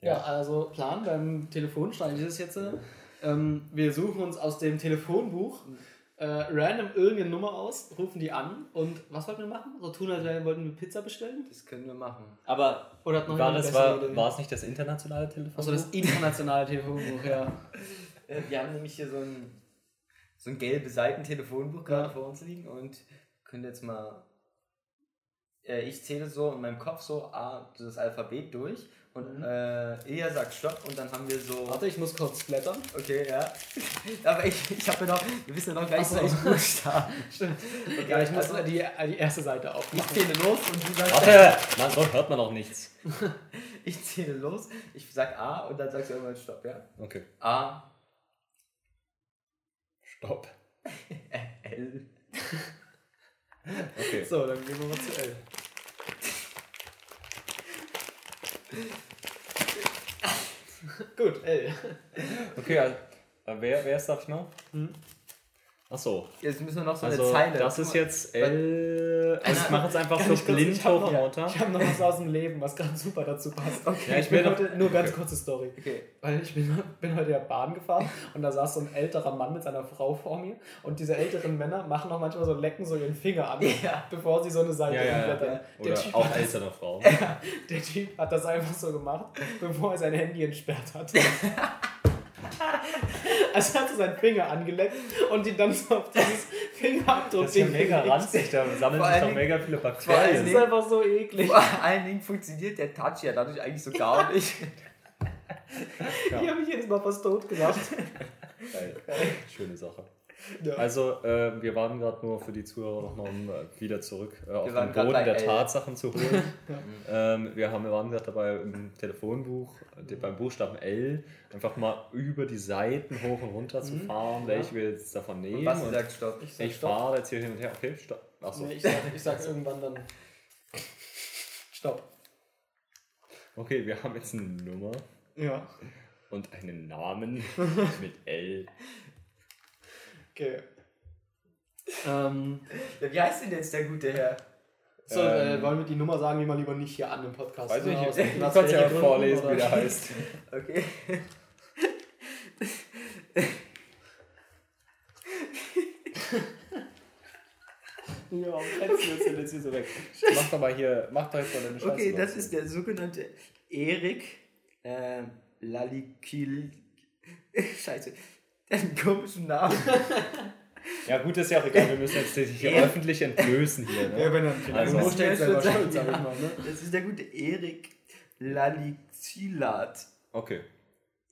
Ja, also Plan beim Telefonstreich ist es jetzt, ähm, wir suchen uns aus dem Telefonbuch äh, random irgendeine Nummer aus, rufen die an und was wollten wir machen? So tun, als wären- wollten wir Pizza bestellen? Das können wir machen. Aber Oder hat noch war, jemand das, bessere war, Idee? war es nicht das internationale Telefon? Achso, das internationale Telefonbuch, ja. Äh, Wir haben nämlich hier so ein, so ein gelbe Seiten-Telefonbuch gerade Ja. vor uns liegen und können jetzt mal. Äh, ich zähle so in meinem Kopf so A, das Alphabet durch und Mhm. äh, Elia sagt Stopp und dann haben wir so. Warte, ich muss kurz blättern. Okay, ja. Aber ich, ich habe ja noch. Wir wissen ja noch gar nicht Ach so. Buchstaben. Stimmt. Okay, Ja, ich muss also, die, die erste Seite ich aufmachen. zähle los und du sagst. Warte! Man, so hört man auch nichts. Ich zähle los, ich sag A und dann sagst du irgendwann Stopp, ja? Okay. A, Stopp. L. Okay. So, dann gehen wir mal zu L. Gut, L. Okay, also, äh, wer, wer ist, darf ich noch? Hm? Achso. Jetzt müssen wir noch so Also, eine Zeile. das ist jetzt L. Also, ich mache jetzt einfach so blind hoch und runter. Ich habe noch was aus dem Leben, was gerade super dazu passt. Okay, Ja, ich ich bin noch- heute, nur ganz okay. kurze Story. Okay. Weil ich bin, bin heute ja Bahn gefahren und da saß so ein älterer Mann mit seiner Frau vor mir und diese älteren Männer machen auch manchmal so, lecken so ihren Finger an, Ja. bevor sie so eine Seite Ja, ja, ja. Oder auch ältere Frau. der Typ hat das einfach so gemacht, bevor er sein Handy entsperrt hat. Also hat er seinen Finger angeleckt und ihn dann so auf dieses Fingerabdruck Das ist ja mega gelegt. ranzig, da sammeln sich doch mega viele allen Das Bakterien. ist einfach so eklig. Vor allen Dingen funktioniert der Touch ja dadurch eigentlich so gar nicht. Ich habe mich jedes Mal fast tot gemacht. Geil. Schöne Sache. Ja. Also, äh, wir waren gerade nur für die Zuhörer noch mal, um äh, wieder zurück äh, auf den Boden der L. Tatsachen zu holen. ähm, wir, haben, wir waren gerade dabei im Telefonbuch, äh, beim Buchstaben L, einfach mal über die Seiten hoch und runter zu fahren, welche wir jetzt davon nehmen. Und was Und sagt Stopp? Ich sag ich Stopp. fahre jetzt hier hin und her. Okay, stopp. Achso. Nee, ich, sag, ich sag irgendwann dann. Stopp. Okay, wir haben jetzt eine Nummer Ja. und einen Namen mit L. Okay. Ähm, Ja, wie heißt denn jetzt der gute Herr? so, Ähm, äh, wollen wir die Nummer sagen, die mal lieber nicht hier an im Podcast? Weiß ich ne? nicht, Aus du kannst ja Gründen, vorlesen, oder? wie der heißt. Okay. Ja, Kennst du jetzt, jetzt hier so weg. Mach doch mal hier, mach doch jetzt mal deine Scheiße. Okay, das ist der sogenannte Erik äh, Lalikil. Scheiße. Der hat einen komischen Namen. Ja, gut, ist ja auch egal. Wir müssen jetzt dich hier Ja. öffentlich entblößen hier. Ne? Ja, wenn er Also- also, du stellst selber Ja. schuld, sag ich mal. Ne? Das ist der gute Erik Lalizilat. Okay.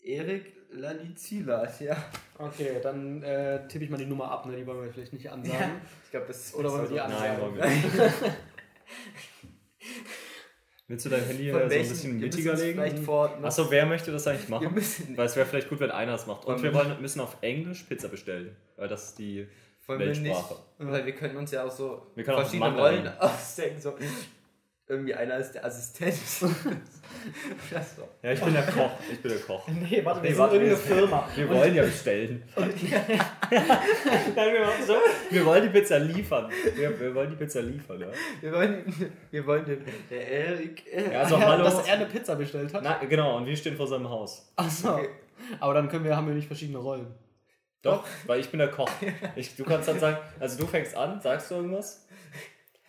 Erik Lalizilat, ja. Okay, dann äh, tippe ich mal die Nummer ab, ne? die wollen wir vielleicht nicht ansagen. Ich glaube, das ist Oder wollen wir die ansagen? Nein, wollen wir nicht. Willst du dein Handy so ein bisschen mittiger legen? Achso, wer möchte das eigentlich machen? Weil es wäre vielleicht gut, wenn einer es macht. Und wir wollen, müssen auf Englisch Pizza bestellen. Weil das ist die wollen wir nicht, Weltsprache. weil wir können uns ja auch so Wir können auch verschiedene. Rollen ausdenken. So. Irgendwie einer ist der Assistent. Ja, ich bin der Koch. Ich bin der Koch. Nee, warte, wir Nee, sind warte, irgendeine Firma. Wir wollen ja bestellen. Nein, wir machen so. Wir wollen die Pizza liefern. Wir, wir wollen die Pizza liefern, ja. Wir wollen, wir wollen den, der Erik. äh, Ja, also Ja, hallo. dass er eine Pizza bestellt hat. Na, genau, und wir stehen vor seinem Haus. Achso. Okay. Aber dann können wir, haben wir nicht verschiedene Rollen. Doch, weil ich bin der Koch. Ich, du kannst dann sagen, also du fängst an, sagst du irgendwas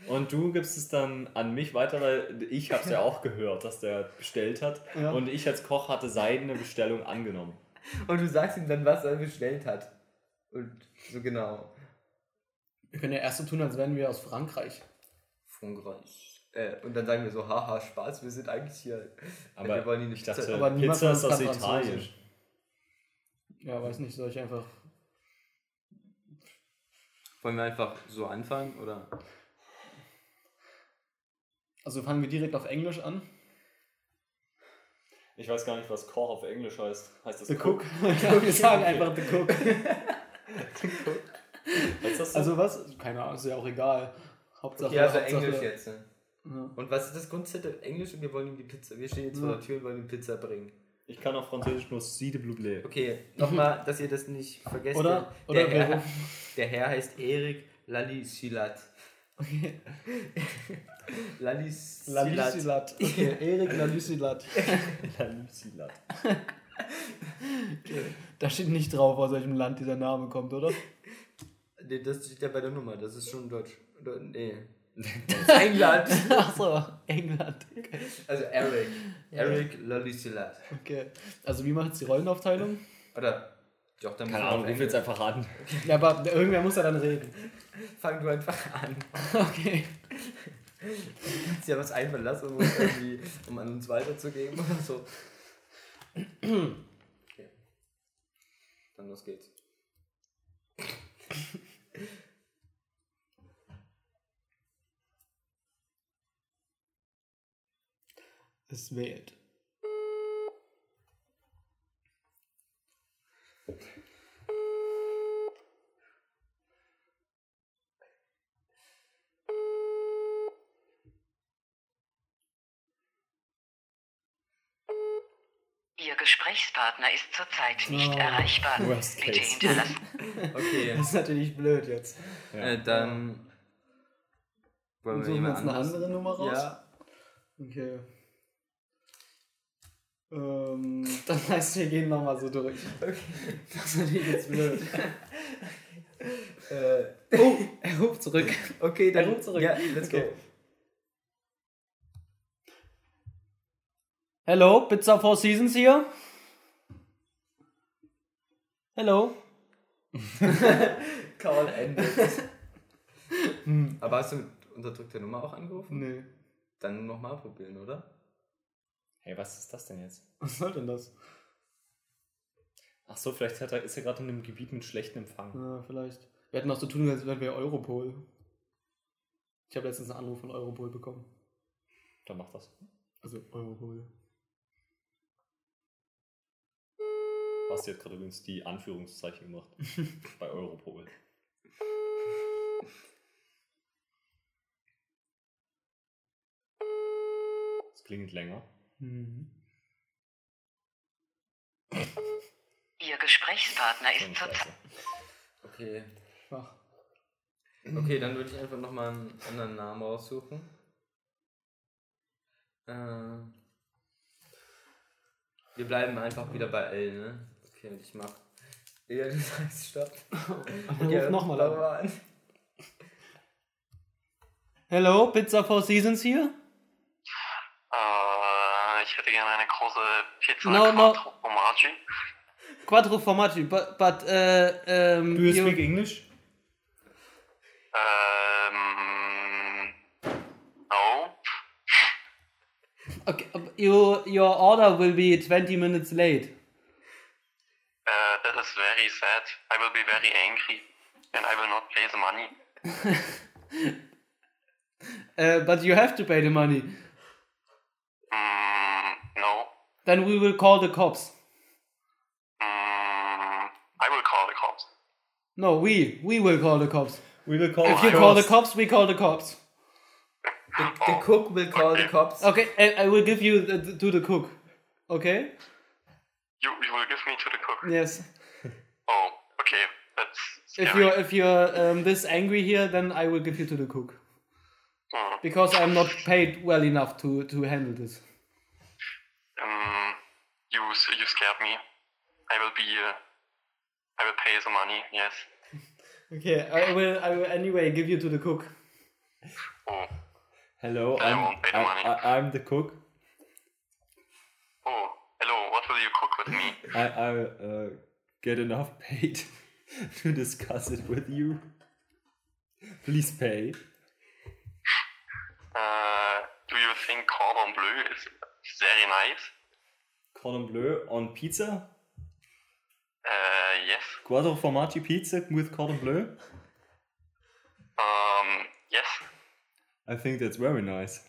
und du gibst es dann an mich weiter, weil ich habe es ja auch gehört, dass der bestellt hat Ja. und ich als Koch hatte seine Bestellung angenommen. Und du sagst ihm dann, was er bestellt hat. Und so genau. Wir können ja erst so tun, als wären wir aus Frankreich. Frankreich. Äh, und dann sagen wir so, haha, Spaß, wir sind eigentlich hier. Aber wir wollen ihn ich nicht dachte, Aber Pizza von ist aus Italien. Französisch. Ja, weiß nicht, soll ich einfach. Wollen wir einfach so anfangen, oder? Also fangen wir direkt auf Englisch an. Ich weiß gar nicht, was Koch auf Englisch heißt. Heißt das The Cook. wir sagen einfach The Cook. Heißt das so? Also was? Keine Ahnung, ist ja auch egal. Hauptsache. Okay, also Hauptsache, Englisch jetzt. Ne? Ja. Und was ist das Grundzettel? Englisch und wir wollen ihm die Pizza. Wir stehen jetzt vor der Tür und wollen ihm Pizza bringen. ich kann auf Französisch nur Cide Bleu Bleu. Okay, nochmal, dass ihr das nicht vergesst. Oder- der, oder der, Herr, der Herr heißt Erik Lalisilat. Okay. Lalisilat. Lalisilat. Okay, Erik Lalisilat. La Lucilat. Da steht nicht drauf, aus welchem Land dieser Name kommt, oder? Nee, das steht ja bei der Nummer, das ist schon Deutsch. Oder, nee. Das ist England. Achso, England. Okay. Also Eric. Eric Lalisilat. okay. Also wie macht jetzt die Rollenaufteilung? Oder. Doch, dann Keine Ahnung, ruf jetzt Englisch. einfach an. Ja, aber irgendwer muss ja dann reden. Fang du einfach an. Okay. Ist ja was einfallen lassen, um, irgendwie, um an uns weiterzugeben oder so. Okay. Dann los geht's. Es wählt. Ihr Gesprächspartner ist zurzeit nicht Oh, erreichbar. worst Bitte case. hinterlassen. Okay, Das ist natürlich blöd jetzt. äh, dann. Wollen wir jemand jetzt eine andere Nummer raus? Ja. Okay. Ähm, das heißt, wir gehen nochmal so durch. Das ist natürlich jetzt blöd. Äh, Oh, er ruft zurück. okay, dann. Er ruft zurück. Ja, let's Okay. go. Hello, Pizza Four Seasons hier. Hello. Call ended. Aber hast du mit unterdrückter Nummer auch angerufen? Nee. Dann nochmal probieren, oder? Hey, was ist das denn jetzt? Was soll denn das? Ach so, vielleicht hat er, ist er gerade in einem Gebiet mit schlechtem Empfang. Ja, vielleicht. Wir hatten auch zu tun, als wären wir Europol. Ich habe letztens einen Anruf von Europol bekommen. Dann mach das. Also Europol. Basti hat gerade übrigens die Anführungszeichen gemacht. bei Europol. Das klingt länger. Mhm. Ihr Gesprächspartner ist zurzeit. Scheiße. Okay. Ach. Okay, dann würde ich einfach nochmal einen anderen Namen raussuchen. Äh, wir bleiben einfach wieder bei L, ne? Okay, und ich mach. Ja, du sagst Stopp. Okay, ruf nochmal an. mal an. Hello, Pizza Four Seasons hier. Äh, ich hätte gerne eine große Pizza No, no. Quattro Formaggi. Quattro Formaggi, but, but uh, um, Do you you- speak English? Ähm, no. okay, you, your order will be 20 minutes late. That is very sad. I will be very angry. And I will not pay the money. Uh, but you have to pay the money. Mm, no. Then we will call the cops. Mm, I will call the cops. No, we we will call the cops. We will call If you call the cops, we call the cops. The, the cook will call the cops. Okay, I, I will give you the, to the cook. Okay? You, you will give me to the cook. Yes. Oh, okay. That's scary. If you're if you're um, this angry here, then I will give you to the cook Mm, because I'm not paid well enough to to handle this. um, you, you scared me. I will be. Uh, I will pay the money. Yes. Okay, I will I will anyway give you to the cook. Oh, Hello, I I'm, won't pay the I, money. I, I'm the cook. oh. Hello. What will you cook with me? I, I uh, get enough paid to discuss it with you. Please pay. Uh, do you think cordon bleu is very nice? Cordon bleu on pizza? Uh, yes. Quattro formaggi pizza with cordon bleu? Um, yes. I think that's very nice.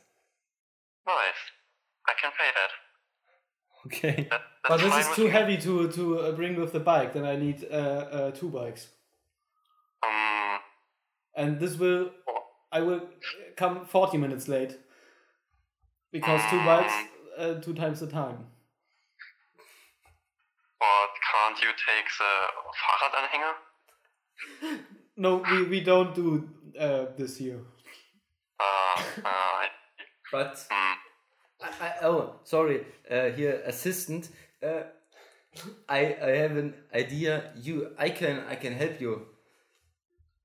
Nice. I can pay that. Okay. that But this is too heavy to to uh, bring with the bike. Then I need uh, uh, two bikes, Um, and this will I will come 40 minutes late because two bikes uh, two times the time. but can't you take the Fahrradanhänger? No, we, we don't do uh, this here. Uh, uh, But hmm. I, I, oh, sorry. Uh, here, assistant. Uh, I I have an idea. You, I can I can help you.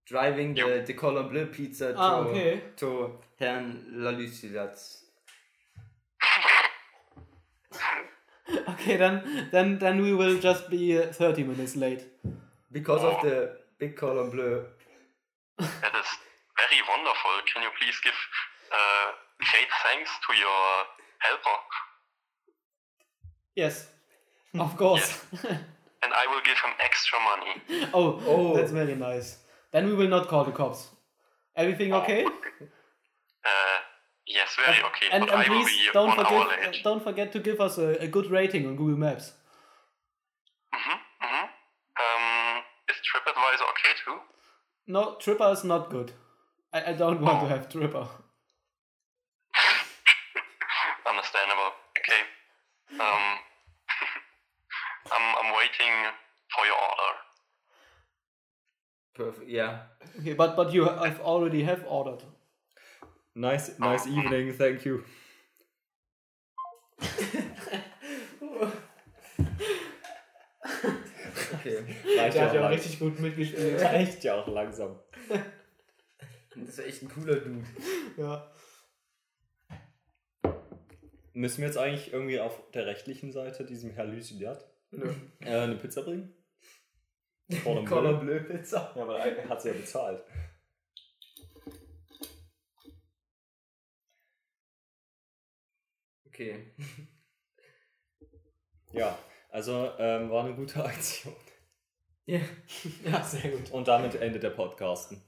Driving the the Cordon Bleu pizza to Ah, okay. to Herrn Lalucilatz. Okay, then then then we will just be uh, 30 minutes late. Because of the big Cordon Bleu. That is very wonderful. Can you please give uh, great thanks to your helper? Yes, of course. And I will give him extra money. oh, Oh. that's very nice. Then we will not call the cops. Everything okay? Uh, yes, very okay. And, and I will please be don't forget don't forget to give us a, a good rating on Google Maps. Mm-hmm, mm-hmm. Um, is TripAdvisor okay too? No, Tripper is not good. I, I don't want to have Tripper. Waiting for your order. Perf ja. Okay, but, but you have already have ordered. Nice, nice evening, thank you. Okay. Reicht Der hat ja lang- richtig gut mitgespielt. Reicht ja auch langsam. Das ist echt ein cooler Dude. ja. Müssen wir jetzt eigentlich irgendwie auf der rechtlichen Seite diesem Herr Lucidiat Nö. äh, eine Pizza bringen? Cordon Cordon Bleu? Bleu Pizza. Ja, aber er hat sie ja bezahlt. Okay. Ja, also ähm, war eine gute Aktion. Ja. Ja, sehr gut. Und damit endet der Podcasten.